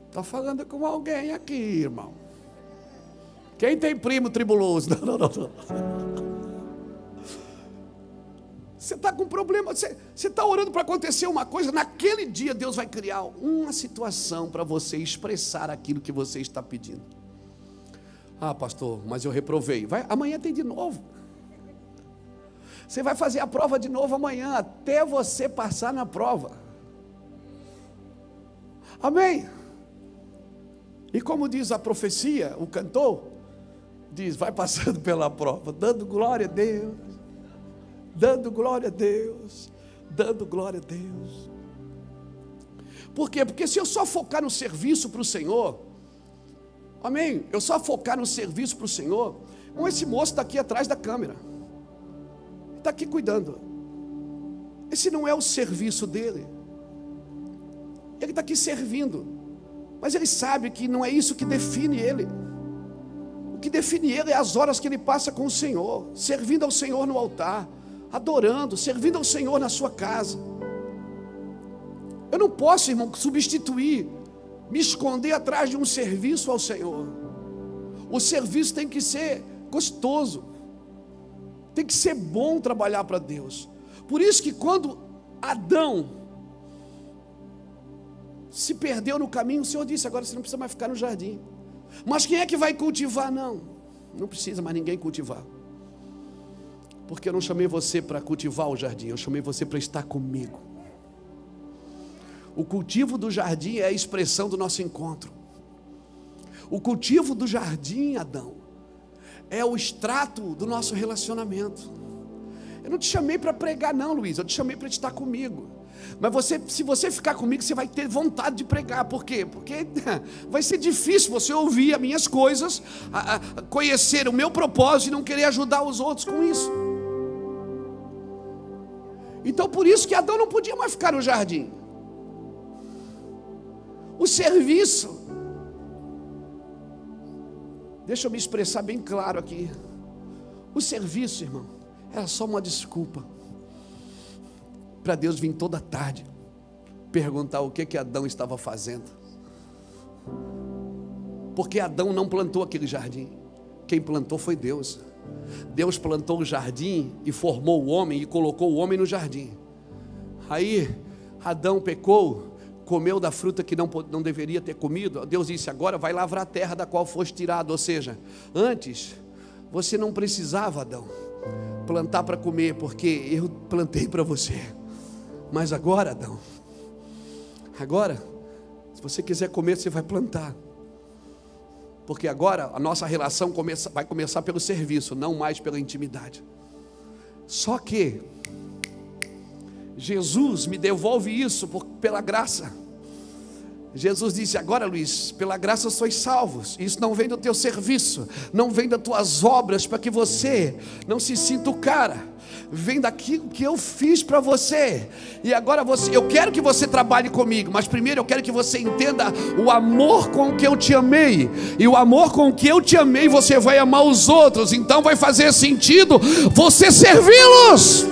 Está falando com alguém aqui, irmão. Quem tem primo tribuloso? (laughs) Não, não, não. Você está com problema, você está orando para acontecer uma coisa, naquele dia Deus vai criar uma situação para você expressar aquilo que você está pedindo. Ah, pastor, mas eu reprovei. Vai, amanhã tem de novo. Você vai fazer a prova de novo amanhã, até você passar na prova. Amém? E como diz a profecia, o cantor, diz: vai passando pela prova, dando glória a Deus dando glória a Deus, dando glória a Deus. Por quê? Porque se eu só focar no serviço para o Senhor, amém? Eu só focar no serviço para o Senhor, com esse moço está aqui atrás da câmera, está aqui cuidando. Esse não é o serviço dele, ele está aqui servindo, mas ele sabe que não é isso que define ele. O que define ele é as horas que ele passa com o Senhor, servindo ao Senhor no altar adorando, servindo ao Senhor na sua casa. Eu não posso, irmão, substituir, me esconder atrás de um serviço ao Senhor. O serviço tem que ser gostoso, tem que ser bom trabalhar para Deus. Por isso que quando Adão se perdeu no caminho, o Senhor disse: agora você não precisa mais ficar no jardim. Mas quem é que vai cultivar? Não, não precisa mais ninguém cultivar. Porque eu não chamei você para cultivar o jardim, eu chamei você para estar comigo. O cultivo do jardim é a expressão do nosso encontro. O cultivo do jardim, Adão, é o extrato do nosso relacionamento. Eu não te chamei para pregar, não, Luiz, eu te chamei para estar comigo. Mas você, se você ficar comigo, você vai ter vontade de pregar. Por quê? Porque (laughs) vai ser difícil você ouvir as minhas coisas, a, a, conhecer o meu propósito e não querer ajudar os outros com isso. Então por isso que Adão não podia mais ficar no jardim. O serviço. Deixa eu me expressar bem claro aqui. O serviço, irmão, era só uma desculpa para Deus vir toda tarde perguntar o que que Adão estava fazendo. Porque Adão não plantou aquele jardim. Quem plantou foi Deus. Deus plantou o jardim e formou o homem e colocou o homem no jardim. Aí Adão pecou, comeu da fruta que não, não deveria ter comido. Deus disse: agora vai lavrar a terra da qual foste tirado. Ou seja, antes você não precisava, Adão, plantar para comer, porque eu plantei para você. Mas agora, Adão, agora, se você quiser comer, você vai plantar. Porque agora a nossa relação começa, vai começar pelo serviço, não mais pela intimidade. Só que Jesus me devolve isso por, pela graça. Jesus disse: Agora, Luiz, pela graça sois salvos. Isso não vem do teu serviço, não vem das tuas obras, para que você não se sinta o cara vem daquilo que eu fiz para você. E agora você, eu quero que você trabalhe comigo, mas primeiro eu quero que você entenda o amor com que eu te amei. E o amor com que eu te amei, você vai amar os outros. Então vai fazer sentido você servi-los.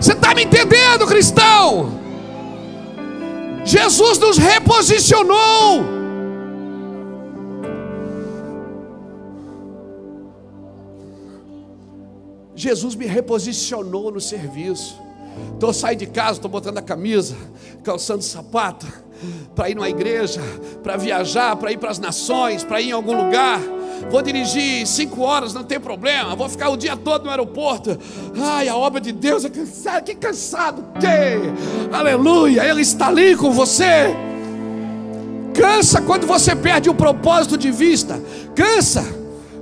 Você está me entendendo, cristão? Jesus nos reposicionou. Jesus me reposicionou no serviço. Estou saindo de casa, estou botando a camisa, calçando sapato, para ir numa igreja, para viajar, para ir para as nações, para ir em algum lugar. Vou dirigir cinco horas, não tem problema. Vou ficar o dia todo no aeroporto. Ai, a obra de Deus é cansado. Que cansado que! Aleluia! Ele está ali com você. Cansa quando você perde o propósito de vista. Cansa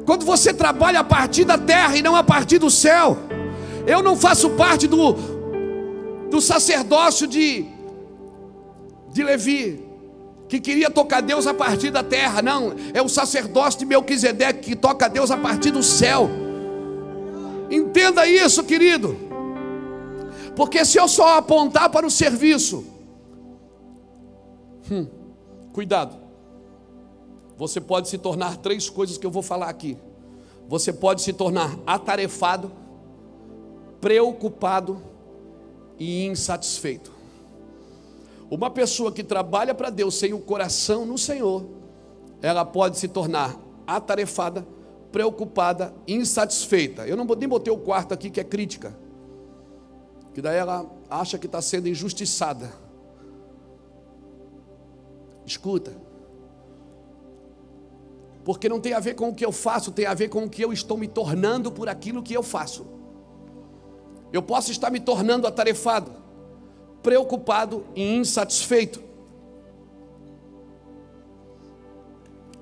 quando você trabalha a partir da terra e não a partir do céu. Eu não faço parte do, do sacerdócio de, de Levi, que queria tocar Deus a partir da terra. Não, é o sacerdócio de Melquisedeque que toca Deus a partir do céu. Entenda isso, querido. Porque se eu só apontar para o serviço, hum, cuidado você pode se tornar três coisas que eu vou falar aqui. Você pode se tornar atarefado, preocupado e insatisfeito. Uma pessoa que trabalha para Deus sem o coração no Senhor, ela pode se tornar atarefada, preocupada, insatisfeita. Eu não nem botei o quarto aqui que é crítica, que daí ela acha que está sendo injustiçada. Escuta, porque não tem a ver com o que eu faço, tem a ver com o que eu estou me tornando por aquilo que eu faço. Eu posso estar me tornando atarefado, preocupado e insatisfeito.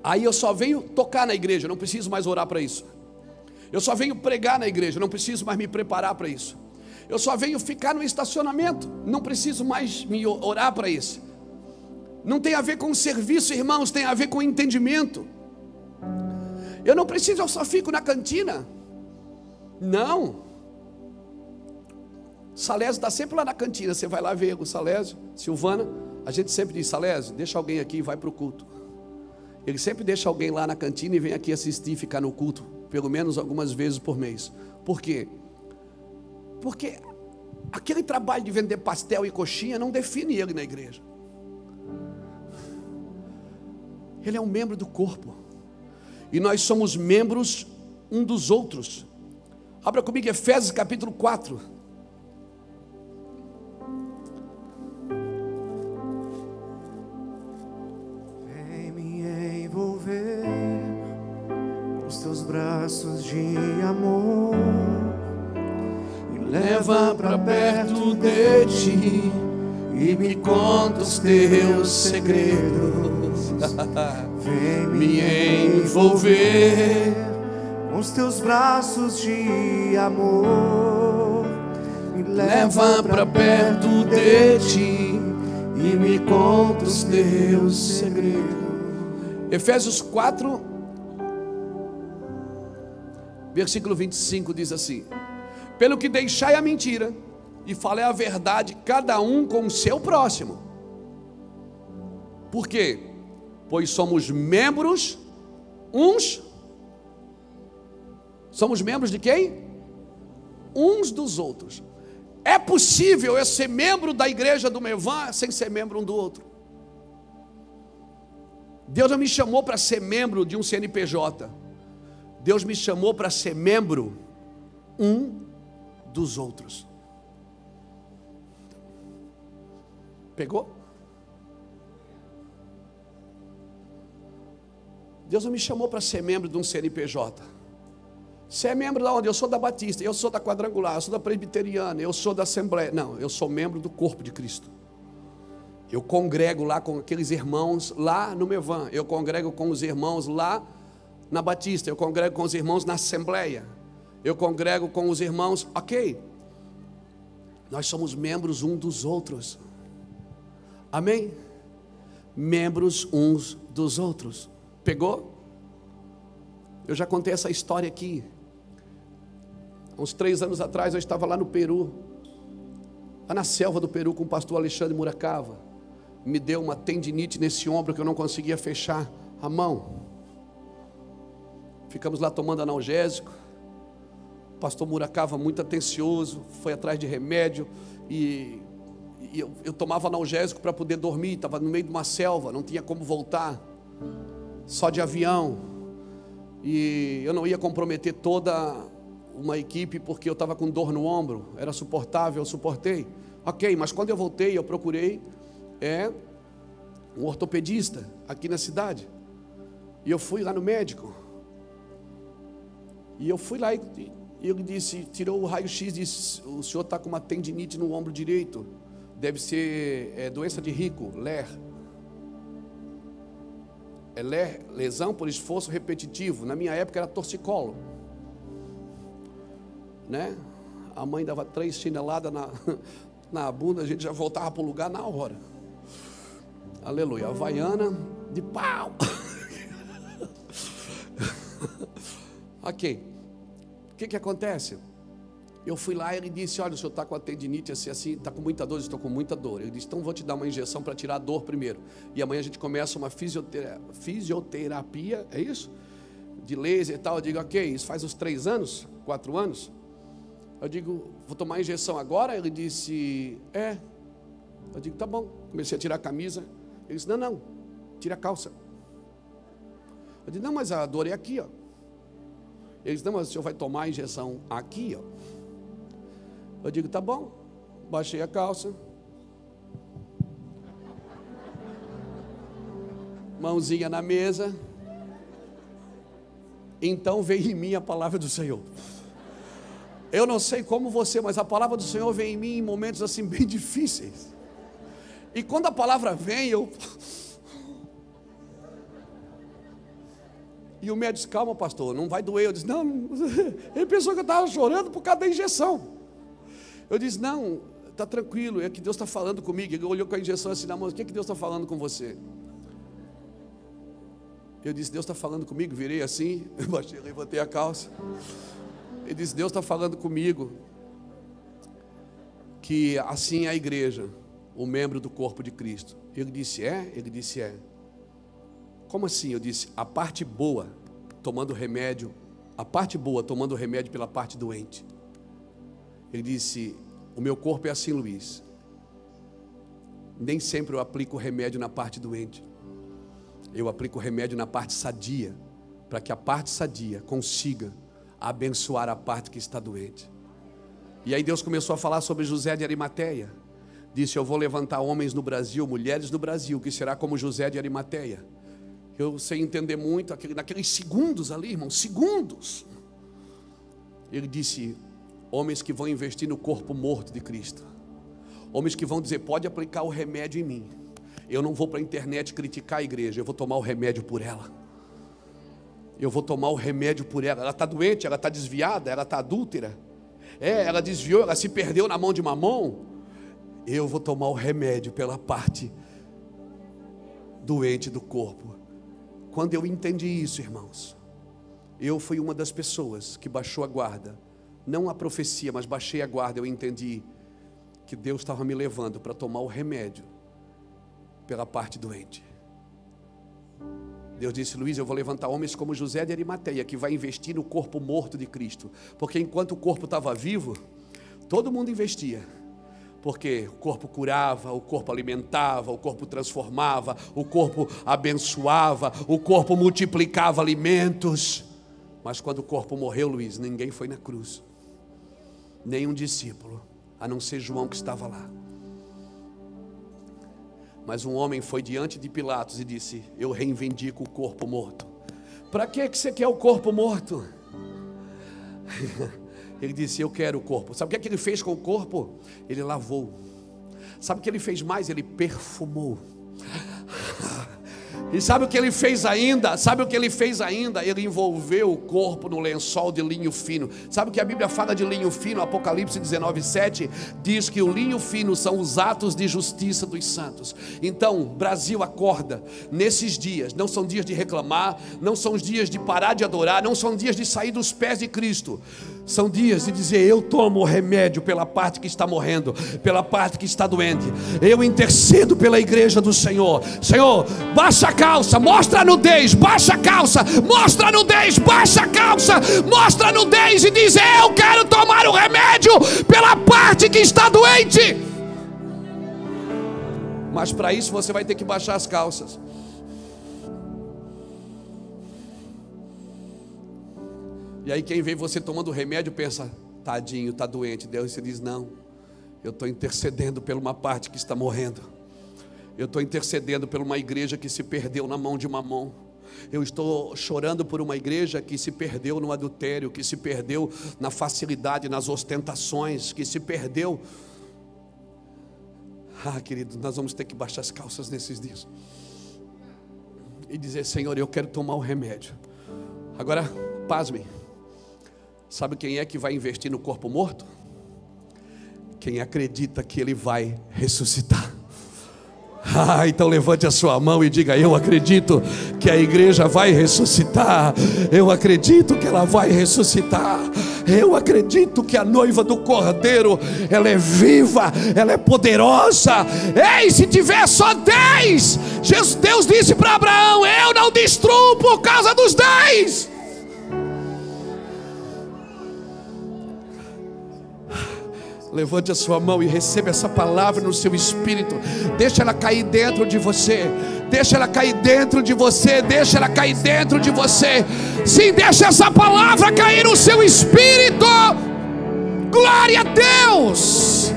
Aí eu só venho tocar na igreja, não preciso mais orar para isso. Eu só venho pregar na igreja, não preciso mais me preparar para isso. Eu só venho ficar no estacionamento, não preciso mais me orar para isso. Não tem a ver com serviço, irmãos, tem a ver com entendimento. Eu não preciso, eu só fico na cantina. Não. Salésio está sempre lá na cantina. Você vai lá ver o Salésio, Silvana. A gente sempre diz: Salésio, deixa alguém aqui e vai para o culto. Ele sempre deixa alguém lá na cantina e vem aqui assistir e ficar no culto, pelo menos algumas vezes por mês. Por quê? Porque Aquele trabalho de vender pastel e coxinha não define ele na igreja. Ele é um membro do corpo. E nós somos membros um dos outros. Abra comigo Efésios capítulo 4. Vem me envolver com os teus braços de amor. Me leva para perto de ti e me conta os teus segredos. (laughs) Vem me envolver com os teus braços de amor. Me leva para perto de ti e me conta os teus segredos. Efésios 4, versículo 25 diz assim: Pelo que deixai a mentira e falei a verdade, cada um com o seu próximo. Por quê? Pois somos membros uns. Somos membros de quem? Uns dos outros. É possível eu ser membro da igreja do Mevan sem ser membro um do outro. Deus não me chamou para ser membro de um CNPJ. Deus me chamou para ser membro um dos outros. Pegou? Deus não me chamou para ser membro de um CNPJ. Você é membro da onde? Eu sou da Batista, eu sou da Quadrangular, eu sou da Presbiteriana, eu sou da Assembleia. Não, eu sou membro do corpo de Cristo. Eu congrego lá com aqueles irmãos lá no Mevan, eu congrego com os irmãos lá na Batista, eu congrego com os irmãos na Assembleia, eu congrego com os irmãos, ok. Nós somos membros um dos outros. Amém? Membros uns dos outros. Pegou? Eu já contei essa história aqui. Uns três anos atrás eu estava lá no Peru, lá na selva do Peru com o pastor Alexandre Muracava. Me deu uma tendinite nesse ombro que eu não conseguia fechar a mão. Ficamos lá tomando analgésico. O pastor Muracava, muito atencioso, foi atrás de remédio e, e eu, eu tomava analgésico para poder dormir. Estava no meio de uma selva, não tinha como voltar, só de avião. E eu não ia comprometer toda uma equipe porque eu estava com dor no ombro, era suportável, eu suportei. Ok, mas quando eu voltei, eu procurei é, um ortopedista aqui na cidade. E eu fui lá no médico. E eu fui lá e, e ele disse, tirou o raio-x disse, o senhor está com uma tendinite no ombro direito. Deve ser é, doença de rico, LER. É lesão por esforço repetitivo. Na minha época era torcicolo. Né? A mãe dava três chineladas na, (laughs) na bunda, a gente já voltava para o lugar na hora. Aleluia. Havaiana de pau. (laughs) ok. O que, que acontece? Eu fui lá e ele disse: Olha, o senhor está com a tendinite assim, assim, está com muita dor, estou com muita dor. Ele disse: Então vou te dar uma injeção para tirar a dor primeiro. E amanhã a gente começa uma fisioterapia, é isso? De laser e tal. Eu digo: Ok, isso faz uns três anos, quatro anos. Eu digo: Vou tomar a injeção agora? Ele disse: É. Eu digo: Tá bom. Comecei a tirar a camisa. Ele disse: Não, não, tira a calça. Eu disse: Não, mas a dor é aqui, ó. Ele disse: Não, mas o senhor vai tomar a injeção aqui, ó. Eu digo: Tá bom. Baixei a calça. Mãozinha na mesa. Então veio em mim a palavra do Senhor. Eu não sei como você, mas a palavra do Senhor vem em mim em momentos assim bem (laughs) difíceis. E quando a palavra vem, eu. (laughs) E o médico disse: Calma, pastor, não vai doer. Eu disse: Não, (laughs) ele pensou que eu estava chorando por causa da injeção. Eu disse: Não, está tranquilo, é que Deus está falando comigo. Ele olhou com a injeção assim na mão: O que, é que Deus está falando com você? Eu disse: Deus está falando comigo. Virei assim, (laughs) baixei, levantei a calça. Ele disse: Deus está falando comigo. Que assim é a igreja o membro do corpo de Cristo. Ele disse: É? Ele disse: É. Como assim? Eu disse: A parte boa, tomando remédio, a parte boa, tomando remédio pela parte doente. Ele disse: O meu corpo é assim, Luiz. Nem sempre eu aplico o remédio na parte doente. Eu aplico o remédio na parte sadia, para que a parte sadia consiga abençoar a parte que está doente. E aí Deus começou a falar sobre José de Arimateia. Disse: Eu vou levantar homens no Brasil, mulheres no Brasil, que será como José de Arimateia. Eu sei entender muito, naqueles segundos ali, irmão, segundos. Ele disse: Homens que vão investir no corpo morto de Cristo. Homens que vão dizer: Pode aplicar o remédio em mim. Eu não vou para a internet criticar a igreja, eu vou tomar o remédio por ela. Eu vou tomar o remédio por ela. Ela está doente, ela está desviada, ela está adúltera. É, ela desviou, ela se perdeu na mão de mamão. Eu vou tomar o remédio pela parte doente do corpo. Quando eu entendi isso, irmãos, eu fui uma das pessoas que baixou a guarda. Não a profecia, mas baixei a guarda. Eu entendi que Deus estava me levando para tomar o remédio pela parte doente. Deus disse, Luiz, eu vou levantar homens como José de Arimateia, que vai investir no corpo morto de Cristo. Porque enquanto o corpo estava vivo, todo mundo investia. Porque o corpo curava, o corpo alimentava, o corpo transformava, o corpo abençoava, o corpo multiplicava alimentos. Mas quando o corpo morreu, Luiz, ninguém foi na cruz. Nenhum discípulo, a não ser João que estava lá. Mas um homem foi diante de Pilatos e disse: Eu reivindico o corpo morto. Para que você quer o corpo morto? (laughs) Ele disse: Eu quero o corpo. Sabe o que, é que ele fez com o corpo? Ele lavou. Sabe o que ele fez mais? Ele perfumou. E sabe o que ele fez ainda? Sabe o que ele fez ainda? Ele envolveu o corpo no lençol de linho fino. Sabe o que a Bíblia fala de linho fino? Apocalipse 19, 7 diz que o linho fino são os atos de justiça dos santos. Então, Brasil acorda nesses dias. Não são dias de reclamar, não são os dias de parar de adorar, não são dias de sair dos pés de Cristo. São dias de dizer: Eu tomo o remédio pela parte que está morrendo, pela parte que está doente. Eu intercedo pela igreja do Senhor. Senhor, baixa a calça, mostra a nudez, baixa a calça, mostra a nudez, baixa a calça, mostra a nudez e diz: Eu quero tomar o remédio pela parte que está doente. Mas para isso você vai ter que baixar as calças. E aí quem vê você tomando remédio pensa, tadinho, está doente. Deus você diz, não, eu estou intercedendo por uma parte que está morrendo. Eu estou intercedendo por uma igreja que se perdeu na mão de mamão. Eu estou chorando por uma igreja que se perdeu no adultério, que se perdeu na facilidade, nas ostentações, que se perdeu. Ah, querido, nós vamos ter que baixar as calças nesses dias e dizer: Senhor, eu quero tomar o remédio. Agora, pasmem. Sabe quem é que vai investir no corpo morto? Quem acredita que ele vai ressuscitar. (laughs) Ah, então levante a sua mão e diga: Eu acredito que a igreja vai ressuscitar. Eu acredito que ela vai ressuscitar. Eu acredito que a noiva do cordeiro, ela é viva, ela é poderosa. Ei, se tiver só dez, Jesus, Deus disse para Abraão: Eu não destruo por causa dos dez. Levante a sua mão e receba essa palavra no seu espírito. Deixa ela cair dentro de você. Deixa ela cair dentro de você. Deixa ela cair dentro de você. Sim, deixa essa palavra cair no seu espírito. Glória a Deus.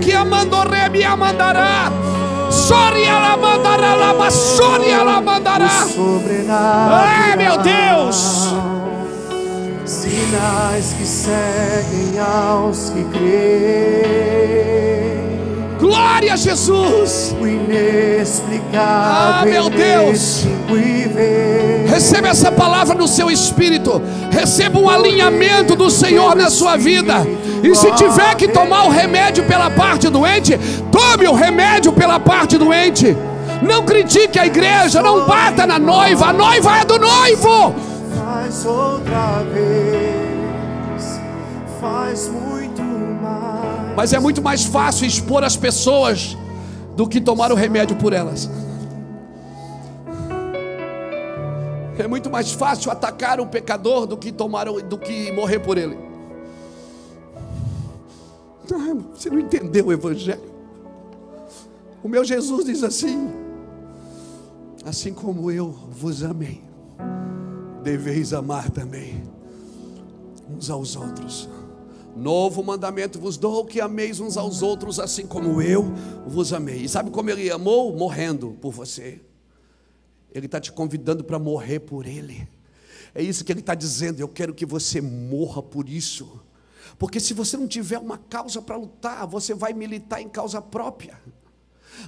que amandorebe amandará. Soria la mandará, la mandará. Ai, meu Deus sinais que seguem aos que creem. Glória a Jesus! O inexplicável. Ah, meu Deus! Receba essa palavra no seu espírito. Receba um alinhamento do Senhor na sua vida. E se tiver que tomar o remédio pela parte doente, tome o remédio pela parte doente. Não critique a igreja, não bata na noiva. A noiva é do noivo faz outra vez, faz muito mais. Mas é muito mais fácil expor as pessoas do que tomar o remédio por elas. É muito mais fácil atacar o pecador do que tomar do que morrer por ele. Você não entendeu o evangelho? O meu Jesus diz assim: Assim como eu vos amei, deveis amar também uns aos outros. Novo mandamento vos dou que ameis uns aos outros, assim como eu vos amei. E sabe como ele amou? Morrendo por você. Ele está te convidando para morrer por ele. É isso que ele está dizendo. Eu quero que você morra por isso. Porque se você não tiver uma causa para lutar, você vai militar em causa própria.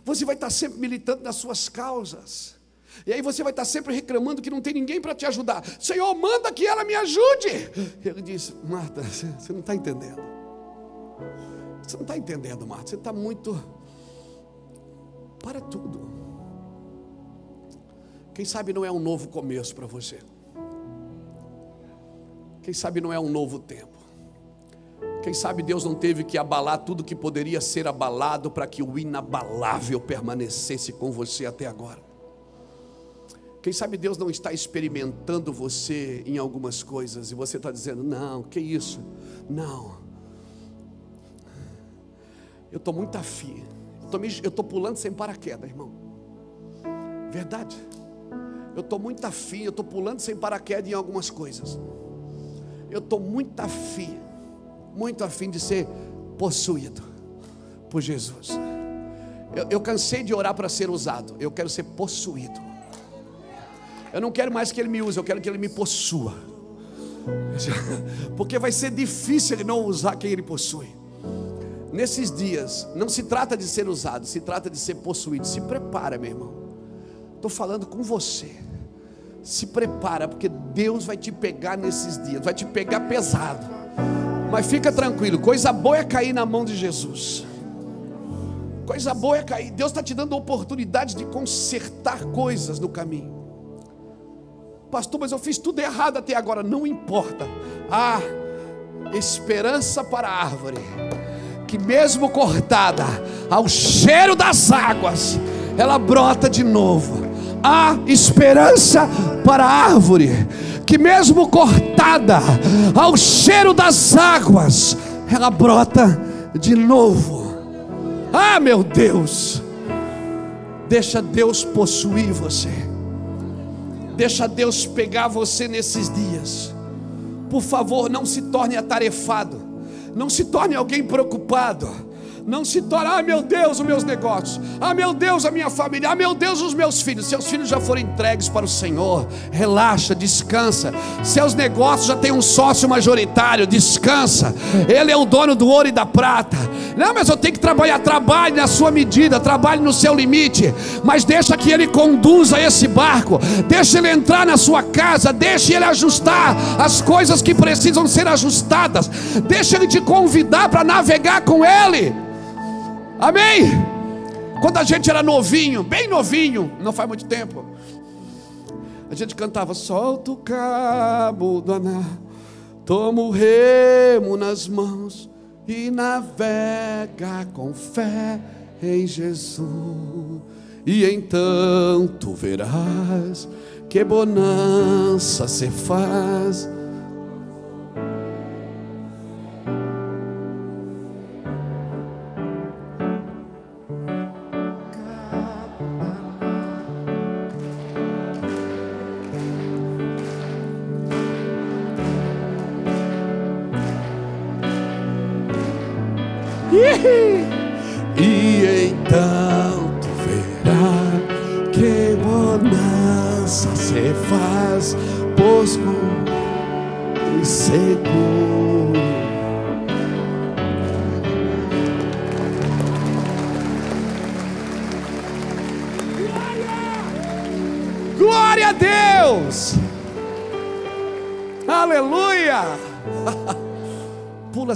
Você vai estar sempre militando nas suas causas. E aí você vai estar sempre reclamando que não tem ninguém para te ajudar. Senhor, manda que ela me ajude. Ele diz: Marta, você não está entendendo. Você não está entendendo, Marta. Você está muito. Para tudo. Quem sabe não é um novo começo para você. Quem sabe não é um novo tempo. Quem sabe Deus não teve que abalar tudo que poderia ser abalado para que o inabalável permanecesse com você até agora. Quem sabe Deus não está experimentando você em algumas coisas e você está dizendo: não, que isso? Não. Eu estou muito afim. Eu estou pulando sem paraquedas, irmão. Verdade. Eu estou muito afim. Eu estou pulando sem paraquedas em algumas coisas. Eu estou muito afim. Muito afim de ser possuído por Jesus. Eu, eu cansei de orar para ser usado. Eu quero ser possuído. Eu não quero mais que Ele me use, eu quero que Ele me possua. Porque vai ser difícil Ele não usar quem Ele possui. Nesses dias, não se trata de ser usado, se trata de ser possuído. Se prepara, meu irmão. Estou falando com você. Se prepara, porque Deus vai te pegar nesses dias, vai te pegar pesado. Mas fica tranquilo, coisa boa é cair na mão de Jesus. Coisa boa é cair. Deus está te dando oportunidade de consertar coisas no caminho. Pastor, mas eu fiz tudo errado até agora. Não importa. Há esperança para a árvore, que mesmo cortada, ao cheiro das águas, ela brota de novo. Há esperança para a árvore, que mesmo cortada, ao cheiro das águas, ela brota de novo. Ah, meu Deus! Deixa Deus possuir você. Deixa Deus pegar você nesses dias. Por favor, não se torne atarefado. Não se torne alguém preocupado não se torna, ah meu Deus, os meus negócios, ah meu Deus, a minha família, ah meu Deus, os meus filhos. Seus filhos já foram entregues para o Senhor, relaxa, descansa. Seus negócios já têm um sócio majoritário, descansa. Ele é o dono do ouro e da prata. Não, mas eu tenho que trabalhar, trabalhe na sua medida, trabalhe no seu limite, mas deixa que ele conduza esse barco, deixa ele entrar na sua casa, deixa ele ajustar as coisas que precisam ser ajustadas, deixa ele te convidar para navegar com ele. Amém? Quando a gente era novinho, bem novinho, não faz muito tempo, a gente cantava: solta o cabo do anel, toma o remo nas mãos e navega com fé em Jesus. E então tu verás que bonança se faz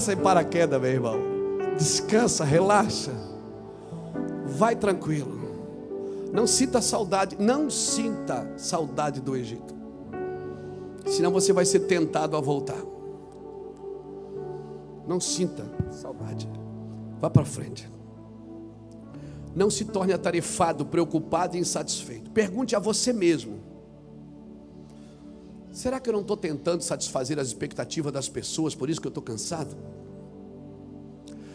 sem paraquedas, meu irmão descansa, relaxa, vai tranquilo. Não sinta saudade, não sinta saudade do Egito. Senão você vai ser tentado a voltar. Não sinta saudade. Vá para frente. Não se torne atarefado, preocupado e insatisfeito. Pergunte a você mesmo: Será que eu não estou tentando satisfazer as expectativas das pessoas, por isso que eu estou cansado?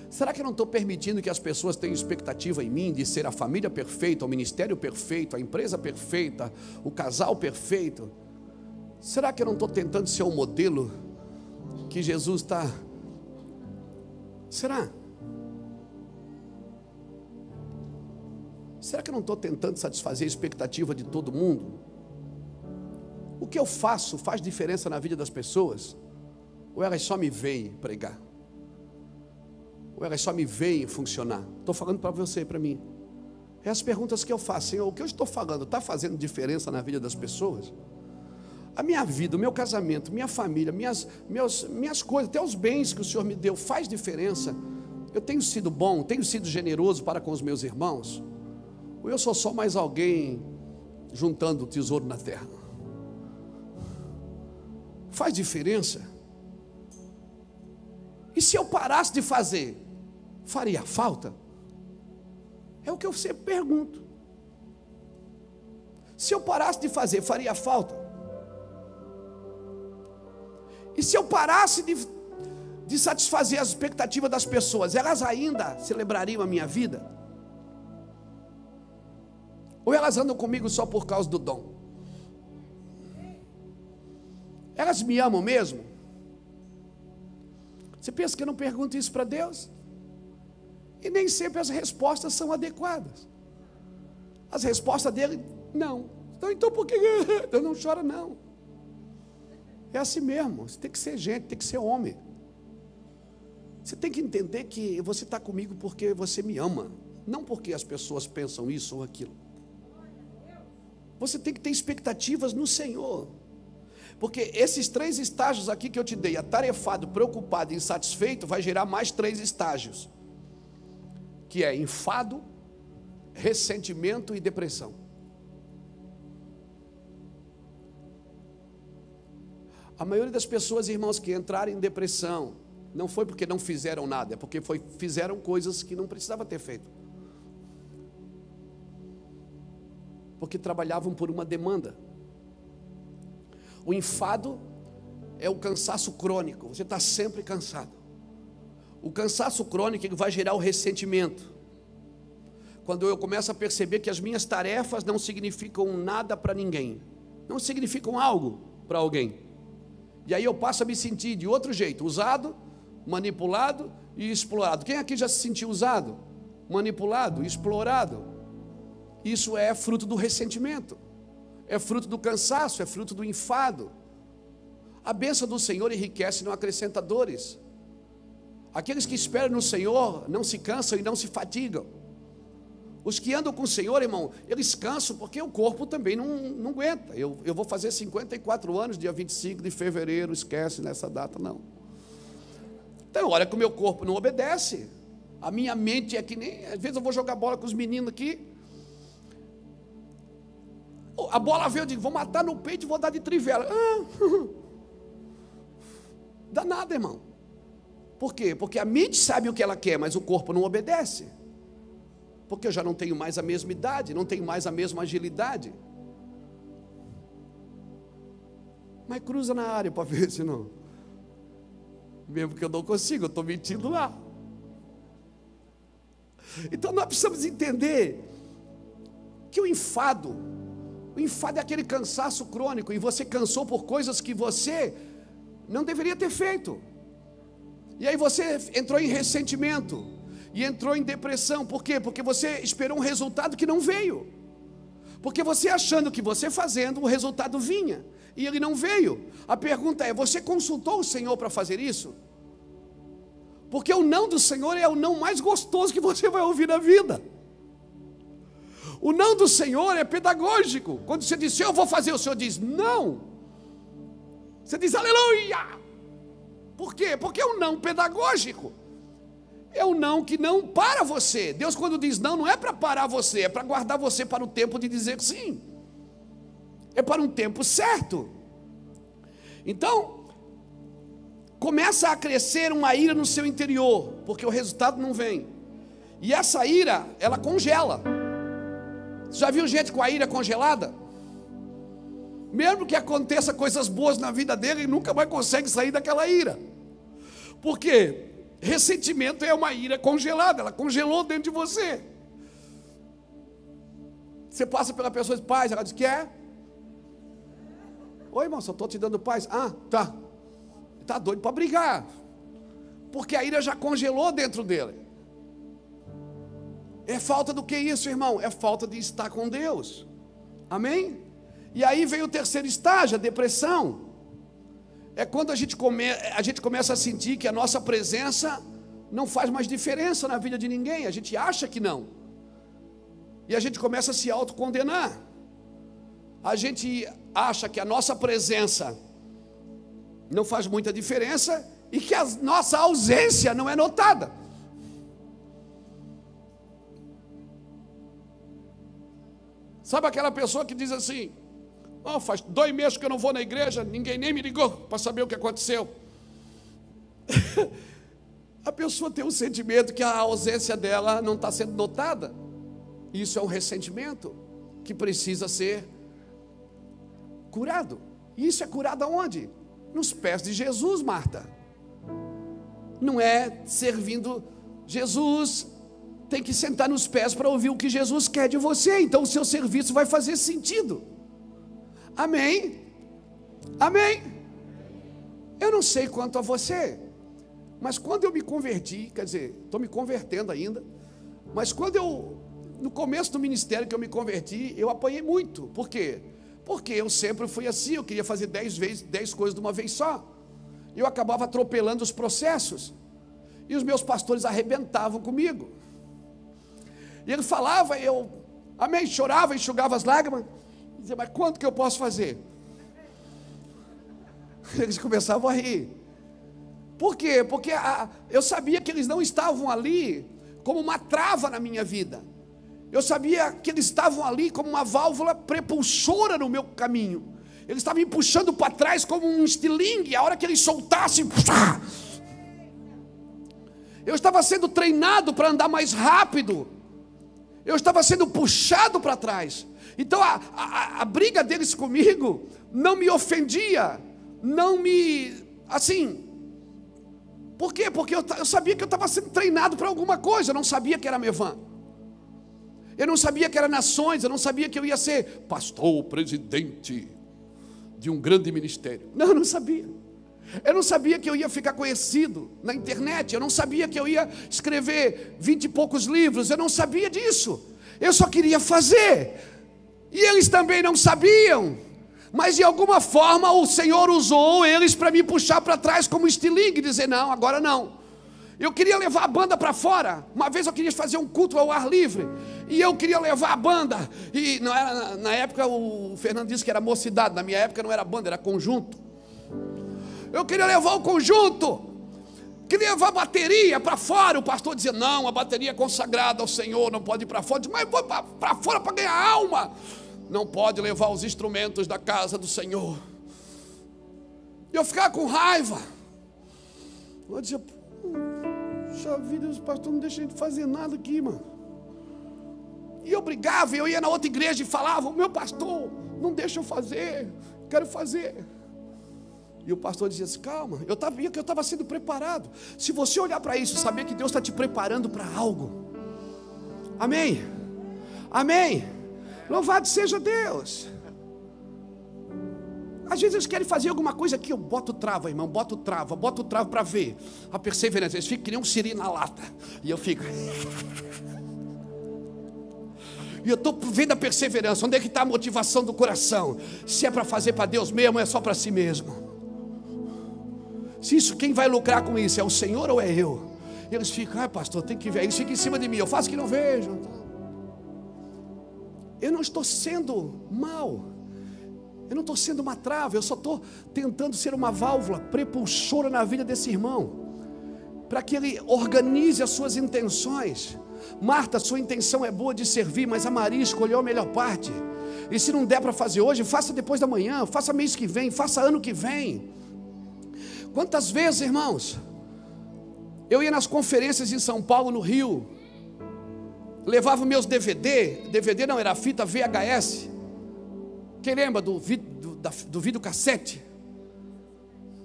Será que eu não estou permitindo que as pessoas tenham expectativa em mim de ser a família perfeita, o ministério perfeito, a empresa perfeita, o casal perfeito? Será que eu não estou tentando ser o modelo que Jesus está? Será? Será que eu não estou tentando satisfazer a expectativa de todo mundo? O que eu faço faz diferença na vida das pessoas? Ou elas só me veem pregar? Ou elas só me veem funcionar? Estou falando para você e para mim. É as perguntas que eu faço, Senhor, o que eu estou falando está fazendo diferença na vida das pessoas? A minha vida, o meu casamento, minha família, minhas, meus, minhas coisas, até os bens que o Senhor me deu, faz diferença? Eu tenho sido bom, tenho sido generoso para com os meus irmãos? Ou eu sou só mais alguém juntando tesouro na terra? Faz diferença? E se eu parasse de fazer, faria falta? É o que eu sempre pergunto. Se eu parasse de fazer, faria falta? E se eu parasse de, de satisfazer as expectativas das pessoas, elas ainda celebrariam a minha vida? Ou elas andam comigo só por causa do dom? Elas me amam mesmo? Você pensa que eu não pergunto isso para Deus? E nem sempre as respostas são adequadas. As respostas dele, não. Então, então por que (laughs) eu não chora não? É assim mesmo. Você tem que ser gente, tem que ser homem. Você tem que entender que você está comigo porque você me ama, não porque as pessoas pensam isso ou aquilo. Você tem que ter expectativas no Senhor. Porque esses três estágios aqui que eu te dei, atarefado, preocupado insatisfeito, vai gerar mais três estágios. Que é enfado, ressentimento e depressão. A maioria das pessoas, irmãos, que entraram em depressão, não foi porque não fizeram nada, é porque foi, fizeram coisas que não precisava ter feito. Porque trabalhavam por uma demanda. O enfado é o cansaço crônico, você está sempre cansado. O cansaço crônico vai gerar o ressentimento. Quando eu começo a perceber que as minhas tarefas não significam nada para ninguém, não significam algo para alguém. E aí eu passo a me sentir de outro jeito, usado, manipulado e explorado. Quem aqui já se sentiu usado, manipulado, explorado? Isso é fruto do ressentimento é fruto do cansaço, é fruto do enfado. A bênção do Senhor enriquece não acrescenta dores. Aqueles que esperam no Senhor não se cansam e não se fatigam. Os que andam com o Senhor, irmão, eles cansam porque o corpo também não, não aguenta. Eu, eu vou fazer 54 anos, dia 25 de fevereiro, esquece nessa data, não. Então, olha que o meu corpo não obedece. A minha mente é que nem. Às vezes eu vou jogar bola com os meninos aqui. A bola veio, eu digo, vou matar no peito e vou dar de trivela. Ah, (laughs) dá nada, irmão. Por quê? Porque a mente sabe o que ela quer, mas o corpo não obedece. Porque eu já não tenho mais a mesma idade, não tenho mais a mesma agilidade. Mas cruza na área para ver se não. Mesmo que eu não consiga, eu estou mentindo lá. Então nós precisamos entender que o enfado o enfado é aquele cansaço crônico e você cansou por coisas que você não deveria ter feito. E aí você entrou em ressentimento e entrou em depressão. Por quê? Porque você esperou um resultado que não veio. Porque você achando que você fazendo, o resultado vinha e ele não veio. A pergunta é: você consultou o Senhor para fazer isso? Porque o não do Senhor é o não mais gostoso que você vai ouvir na vida. O não do Senhor é pedagógico. Quando você diz, eu vou fazer, o Senhor diz, não. Você diz, aleluia. Por quê? Porque é um não pedagógico. É um não que não para você. Deus, quando diz não, não é para parar você, é para guardar você para o tempo de dizer sim. É para um tempo certo. Então, começa a crescer uma ira no seu interior, porque o resultado não vem. E essa ira, ela congela. Já viu gente com a ira congelada? Mesmo que aconteça coisas boas na vida dele, ele nunca mais consegue sair daquela ira. Por quê? Ressentimento é uma ira congelada, ela congelou dentro de você. Você passa pela pessoa e diz, paz, ela diz, quer? Oi, irmão, só estou te dando paz. Ah, tá. Está doido para brigar. Porque a ira já congelou dentro dele. É falta do que isso, irmão? É falta de estar com Deus. Amém? E aí vem o terceiro estágio, a depressão. É quando a gente, come, a gente começa a sentir que a nossa presença não faz mais diferença na vida de ninguém. A gente acha que não. E a gente começa a se autocondenar. A gente acha que a nossa presença não faz muita diferença e que a nossa ausência não é notada. Sabe aquela pessoa que diz assim: Oh, faz dois meses que eu não vou na igreja, ninguém nem me ligou para saber o que aconteceu. (laughs) a pessoa tem um sentimento que a ausência dela não está sendo notada. Isso é um ressentimento que precisa ser curado. E isso é curado aonde? Nos pés de Jesus, Marta. Não é servindo Jesus, tem que sentar nos pés para ouvir o que Jesus quer de você. Então o seu serviço vai fazer sentido. Amém? Amém? Eu não sei quanto a você, mas quando eu me converti, quer dizer, estou me convertendo ainda, mas quando eu, no começo do ministério que eu me converti, eu apanhei muito. Por quê? Porque eu sempre fui assim, eu queria fazer dez, vezes, dez coisas de uma vez só. Eu acabava atropelando os processos. E os meus pastores arrebentavam comigo. E ele falava, eu, amém, chorava, enxugava as lágrimas. Dizia, mas quanto que eu posso fazer? (laughs) Eles começavam a rir. Por quê? Porque a, eu sabia que eles não estavam ali como uma trava na minha vida. Eu sabia que eles estavam ali como uma válvula prepulsora no meu caminho. Eles estavam me puxando para trás como um estilingue. A hora que eles soltassem, eu estava sendo treinado para andar mais rápido. Eu estava sendo puxado para trás. Então a, a, a briga deles comigo não me ofendia, não me. Assim. Por quê? Porque eu, eu sabia que eu estava sendo treinado para alguma coisa, eu não sabia que era Mevan. Eu não sabia que era nações, eu não sabia que eu ia ser pastor, presidente de um grande ministério. Não, eu não sabia. Eu não sabia que eu ia ficar conhecido na internet, eu não sabia que eu ia escrever vinte e poucos livros, eu não sabia disso. Eu só queria fazer. E eles também não sabiam. Mas de alguma forma o Senhor usou eles para me puxar para trás como estilingue e dizer: não, agora não. Eu queria levar a banda para fora. Uma vez eu queria fazer um culto ao ar livre. E eu queria levar a banda. E não era, na época o Fernando disse que era mocidade. Na minha época não era banda, era conjunto. Eu queria levar o conjunto. Queria levar a bateria para fora. O pastor dizia: Não, a bateria é consagrada ao Senhor, não pode ir para fora. Eu disse, Mas vou para fora para ganhar alma. Não pode levar os instrumentos da casa do Senhor. E eu ficava com raiva. Eu dizia: Puxa vida, os pastores não deixam de fazer nada aqui, mano. E eu brigava, eu ia na outra igreja e falava: Meu pastor, não deixa eu fazer, quero fazer. E o pastor dizia assim: calma, eu que eu estava sendo preparado. Se você olhar para isso, saber que Deus está te preparando para algo. Amém. Amém. Louvado seja Deus. Às vezes eles querem fazer alguma coisa aqui, eu boto trava, irmão, boto trava, boto trava para ver a perseverança. Eles ficam que nem um siri na lata. E eu fico. E eu estou vendo a perseverança. Onde é que está a motivação do coração? Se é para fazer para Deus mesmo, é só para si mesmo. Se isso, quem vai lucrar com isso? É o Senhor ou é eu? E eles ficam, ah, pastor, tem que ver. Eles ficam em cima de mim, eu faço que não vejo. Eu não estou sendo mal. Eu não estou sendo uma trava, eu só estou tentando ser uma válvula prepulsora na vida desse irmão, para que ele organize as suas intenções. Marta, sua intenção é boa de servir, mas a Maria escolheu a melhor parte. E se não der para fazer hoje, faça depois da manhã, faça mês que vem, faça ano que vem. Quantas vezes, irmãos, eu ia nas conferências em São Paulo, no Rio, levava meus DVD, DVD não, era fita VHS. Quem lembra do, do da, do videocassete.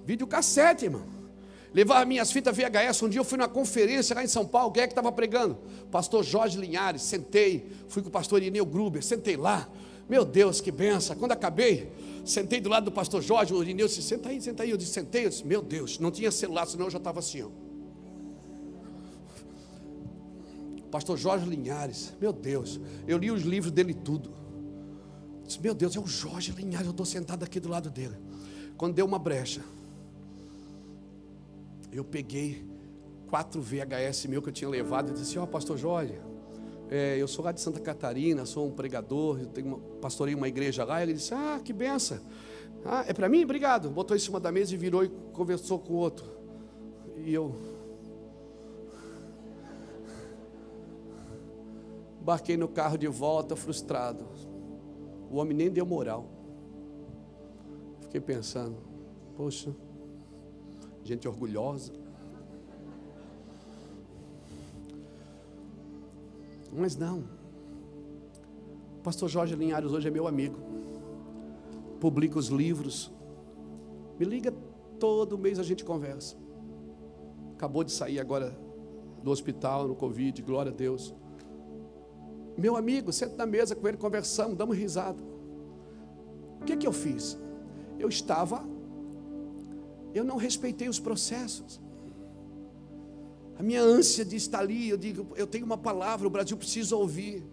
Videocassete, irmão. Levava minhas fitas VHS. Um dia eu fui numa conferência lá em São Paulo. Quem é que estava pregando? Pastor Jorge Linhares. Sentei. Fui com o pastor Irineu Gruber. Sentei lá. Meu Deus, que benção. Quando acabei, sentei do lado do pastor Jorge. O Irineu disse: Senta aí, senta aí. Eu disse: Sentei. Eu disse: Meu Deus, não tinha celular, senão eu já estava assim. Ó. Pastor Jorge Linhares. Meu Deus. Eu li os livros dele tudo. Eu disse: Meu Deus, é o Jorge Linhares. Eu estou sentado aqui do lado dele. Quando deu uma brecha eu peguei quatro VHS meu que eu tinha levado e disse: Ó, oh, pastor Jorge, é, eu sou lá de Santa Catarina, sou um pregador, eu tenho uma, pastorei uma igreja lá. Ele disse: Ah, que benção. Ah, é para mim? Obrigado. Botou em cima da mesa e virou e conversou com o outro. E eu. Embarquei no carro de volta, frustrado. O homem nem deu moral. Fiquei pensando: Poxa gente orgulhosa. Mas não. O pastor Jorge Linhares hoje é meu amigo. Publica os livros. Me liga todo mês a gente conversa. Acabou de sair agora do hospital no Covid, glória a Deus. Meu amigo, senta na mesa com ele, conversamos, damos risada. O que, que eu fiz? Eu estava eu não respeitei os processos. A minha ânsia de estar ali, eu digo, eu tenho uma palavra, o Brasil precisa ouvir.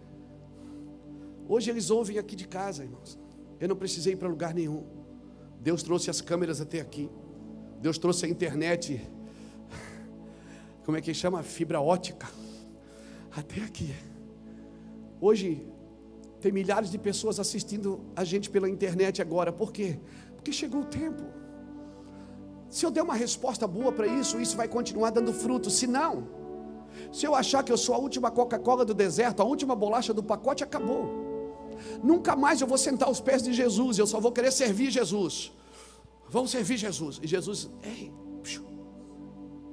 Hoje eles ouvem aqui de casa, irmãos. Eu não precisei ir para lugar nenhum. Deus trouxe as câmeras até aqui. Deus trouxe a internet. Como é que chama? Fibra ótica. Até aqui. Hoje tem milhares de pessoas assistindo a gente pela internet agora. Por quê? Porque chegou o tempo. Se eu der uma resposta boa para isso, isso vai continuar dando fruto. Se não, se eu achar que eu sou a última Coca-Cola do deserto, a última bolacha do pacote, acabou. Nunca mais eu vou sentar aos pés de Jesus, eu só vou querer servir Jesus. Vamos servir Jesus. E Jesus, ei,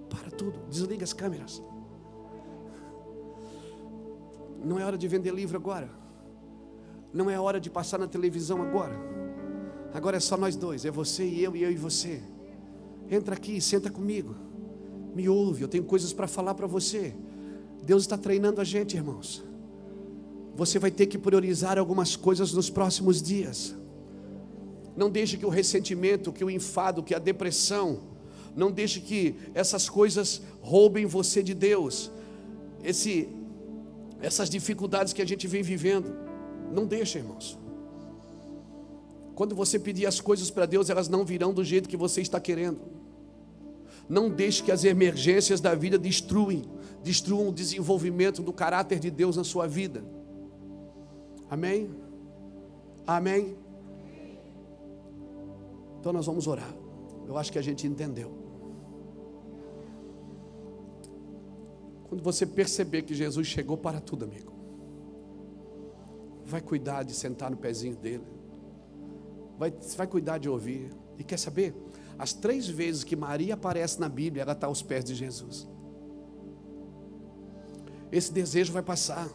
para tudo, desliga as câmeras. Não é hora de vender livro agora. Não é hora de passar na televisão agora. Agora é só nós dois, é você e eu e eu e você. Entra aqui, senta comigo. Me ouve, eu tenho coisas para falar para você. Deus está treinando a gente, irmãos. Você vai ter que priorizar algumas coisas nos próximos dias. Não deixe que o ressentimento, que o enfado, que a depressão, não deixe que essas coisas roubem você de Deus. Esse, essas dificuldades que a gente vem vivendo, não deixe, irmãos. Quando você pedir as coisas para Deus, elas não virão do jeito que você está querendo. Não deixe que as emergências da vida destruem, destruam o desenvolvimento do caráter de Deus na sua vida. Amém? Amém? Então nós vamos orar. Eu acho que a gente entendeu. Quando você perceber que Jesus chegou para tudo, amigo, vai cuidar de sentar no pezinho dele, vai, vai cuidar de ouvir. E quer saber? As três vezes que Maria aparece na Bíblia, ela está aos pés de Jesus. Esse desejo vai passar.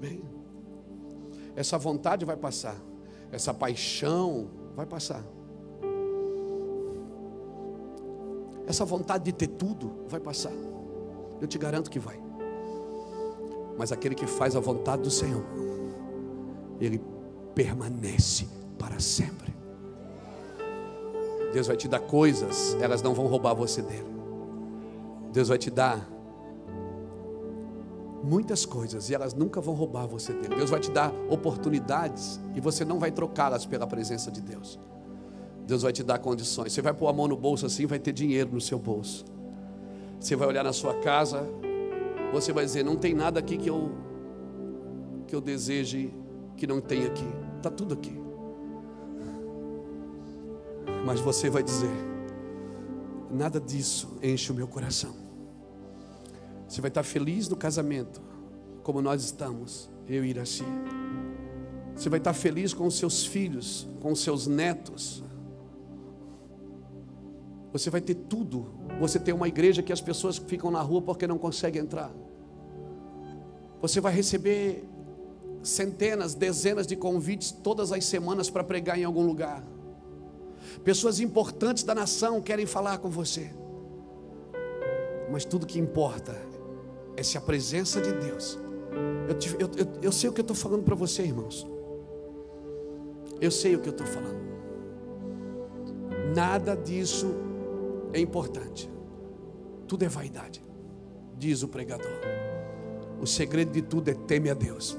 Bem, essa vontade vai passar. Essa paixão vai passar. Essa vontade de ter tudo vai passar. Eu te garanto que vai. Mas aquele que faz a vontade do Senhor, ele permanece para sempre. Deus vai te dar coisas, elas não vão roubar você dele. Deus vai te dar muitas coisas e elas nunca vão roubar você dele. Deus vai te dar oportunidades e você não vai trocá-las pela presença de Deus. Deus vai te dar condições. Você vai pôr a mão no bolso assim, vai ter dinheiro no seu bolso. Você vai olhar na sua casa, você vai dizer: não tem nada aqui que eu que eu deseje que não tem aqui. Está tudo aqui. Mas você vai dizer: nada disso enche o meu coração. Você vai estar feliz no casamento, como nós estamos, eu e Iraci. Você vai estar feliz com os seus filhos, com os seus netos. Você vai ter tudo. Você tem uma igreja que as pessoas ficam na rua porque não conseguem entrar. Você vai receber centenas, dezenas de convites todas as semanas para pregar em algum lugar. Pessoas importantes da nação querem falar com você. Mas tudo que importa é se a presença de Deus. Eu, te, eu, eu, eu sei o que eu estou falando para você, irmãos. Eu sei o que eu estou falando. Nada disso é importante. Tudo é vaidade, diz o pregador. O segredo de tudo é teme a Deus.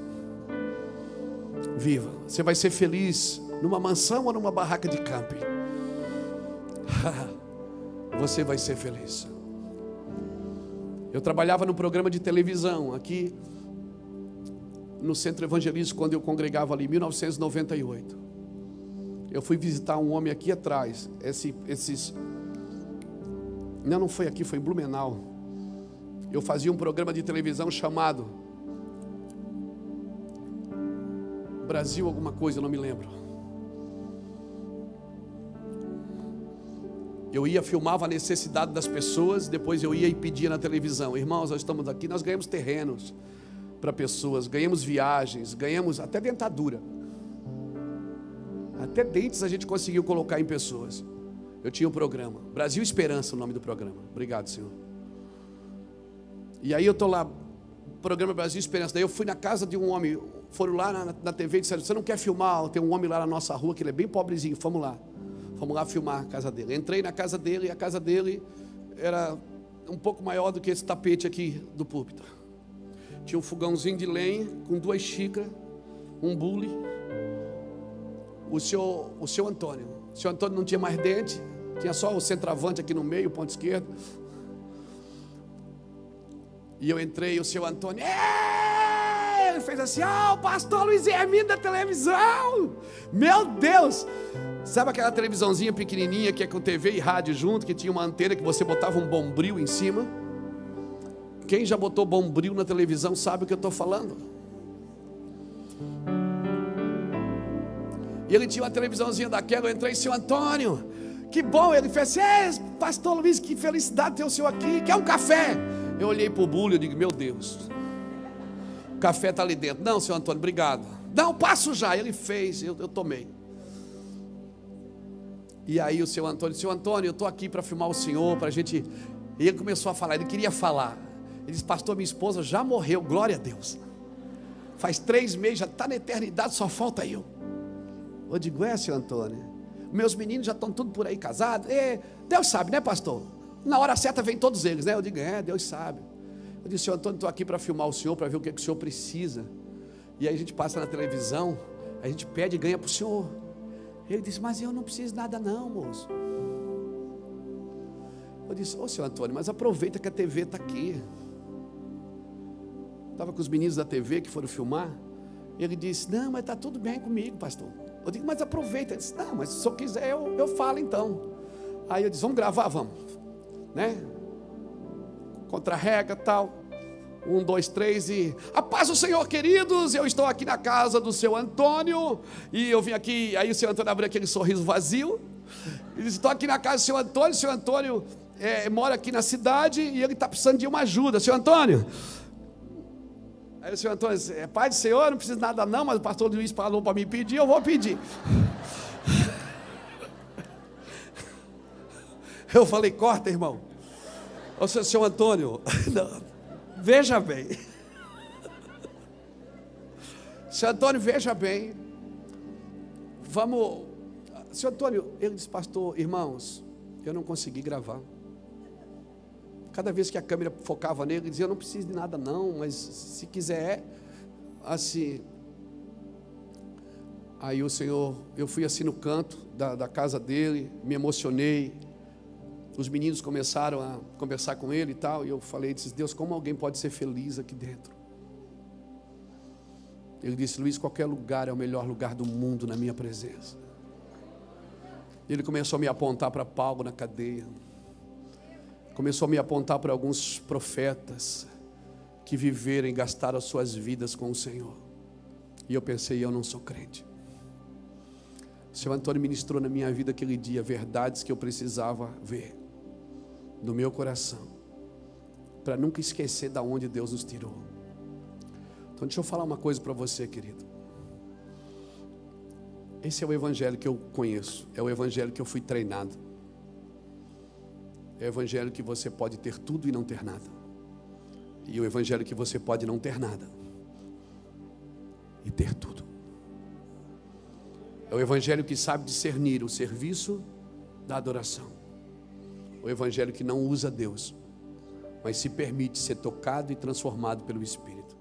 Viva. Você vai ser feliz numa mansão ou numa barraca de camping. (laughs) Você vai ser feliz. Eu trabalhava no programa de televisão aqui no Centro Evangelístico quando eu congregava ali em 1998. Eu fui visitar um homem aqui atrás, esse, esses não, não foi aqui, foi em Blumenau. Eu fazia um programa de televisão chamado Brasil alguma coisa, não me lembro. Eu ia filmava a necessidade das pessoas, depois eu ia e pedia na televisão, irmãos, nós estamos aqui, nós ganhamos terrenos para pessoas, ganhamos viagens, ganhamos até dentadura. Até dentes a gente conseguiu colocar em pessoas. Eu tinha um programa, Brasil Esperança, o nome do programa. Obrigado, Senhor. E aí eu estou lá, programa Brasil Esperança. Daí eu fui na casa de um homem, foram lá na, na TV e disseram: Você não quer filmar? Tem um homem lá na nossa rua que ele é bem pobrezinho, vamos lá. Vamos lá filmar a casa dele. Entrei na casa dele e a casa dele era um pouco maior do que esse tapete aqui do púlpito. Tinha um fogãozinho de lenha com duas xícaras, um bule. O senhor, o senhor Antônio. O senhor Antônio não tinha mais dente, tinha só o centroavante aqui no meio, o ponto esquerdo. E eu entrei, o seu Antônio, ele fez assim: Ah, o pastor Luiz Hermínio da televisão. Meu Deus! Sabe aquela televisãozinha pequenininha que é com TV e rádio junto, que tinha uma antena que você botava um bombril em cima? Quem já botou bombril na televisão sabe o que eu estou falando. E ele tinha uma televisãozinha daquela, eu entrei, seu Antônio, que bom. Ele fez assim, pastor Luiz, que felicidade ter o senhor aqui, quer um café? Eu olhei para o bulho e digo, meu Deus, o café está ali dentro. Não, senhor Antônio, obrigado. Não, passo já. Ele fez, eu, eu tomei. E aí o seu Antônio, senhor Antônio, eu estou aqui para filmar o senhor, para a gente. E ele começou a falar, ele queria falar. Ele disse, pastor, minha esposa já morreu, glória a Deus. Faz três meses, já está na eternidade, só falta eu. Eu digo, é, senhor Antônio. Meus meninos já estão tudo por aí casados. É, Deus sabe, né, pastor? Na hora certa vem todos eles, né? Eu digo, é, Deus sabe. Eu disse, senhor Antônio, estou aqui para filmar o senhor, para ver o que, é que o senhor precisa. E aí a gente passa na televisão, a gente pede e ganha para o senhor. Ele disse, mas eu não preciso nada não, moço. Eu disse, ô oh, senhor Antônio, mas aproveita que a TV está aqui. Estava com os meninos da TV que foram filmar. Ele disse, não, mas está tudo bem comigo, pastor. Eu digo, mas aproveita. Ele disse, não, mas se o senhor quiser, eu, eu falo então. Aí eu disse, vamos gravar, vamos. Né? Contra-rega tal. Um, dois, três e. A paz do Senhor, queridos. Eu estou aqui na casa do seu Antônio. E eu vim aqui. Aí o seu Antônio abriu aquele sorriso vazio. Ele disse: Estou aqui na casa do seu Antônio. O seu Antônio é, mora aqui na cidade e ele está precisando de uma ajuda. Seu Antônio. Aí o senhor Antônio disse: É pai do Senhor, não precisa nada não, mas o pastor Luiz falou para me pedir, eu vou pedir. (laughs) Eu falei: Corta, irmão. Ô, seu, seu Antônio, (laughs) não, veja bem. Seu Antônio, veja bem. Vamos. Seu Antônio, ele disse, pastor, irmãos, eu não consegui gravar. Cada vez que a câmera focava nele, ele dizia: Eu não preciso de nada, não, mas se quiser, assim. Aí o Senhor, eu fui assim no canto da, da casa dele, me emocionei. Os meninos começaram a conversar com ele e tal, e eu falei: disse, Deus, como alguém pode ser feliz aqui dentro? Ele disse: Luiz, qualquer lugar é o melhor lugar do mundo na minha presença. Ele começou a me apontar para Paulo na cadeia começou a me apontar para alguns profetas que viveram e gastaram as suas vidas com o Senhor. E eu pensei, eu não sou crente. O Senhor Antônio ministrou na minha vida aquele dia verdades que eu precisava ver no meu coração, para nunca esquecer da onde Deus nos tirou. Então deixa eu falar uma coisa para você, querido. Esse é o evangelho que eu conheço, é o evangelho que eu fui treinado. É o evangelho que você pode ter tudo e não ter nada. E o evangelho que você pode não ter nada e ter tudo. É o evangelho que sabe discernir o serviço da adoração. O evangelho que não usa Deus, mas se permite ser tocado e transformado pelo Espírito.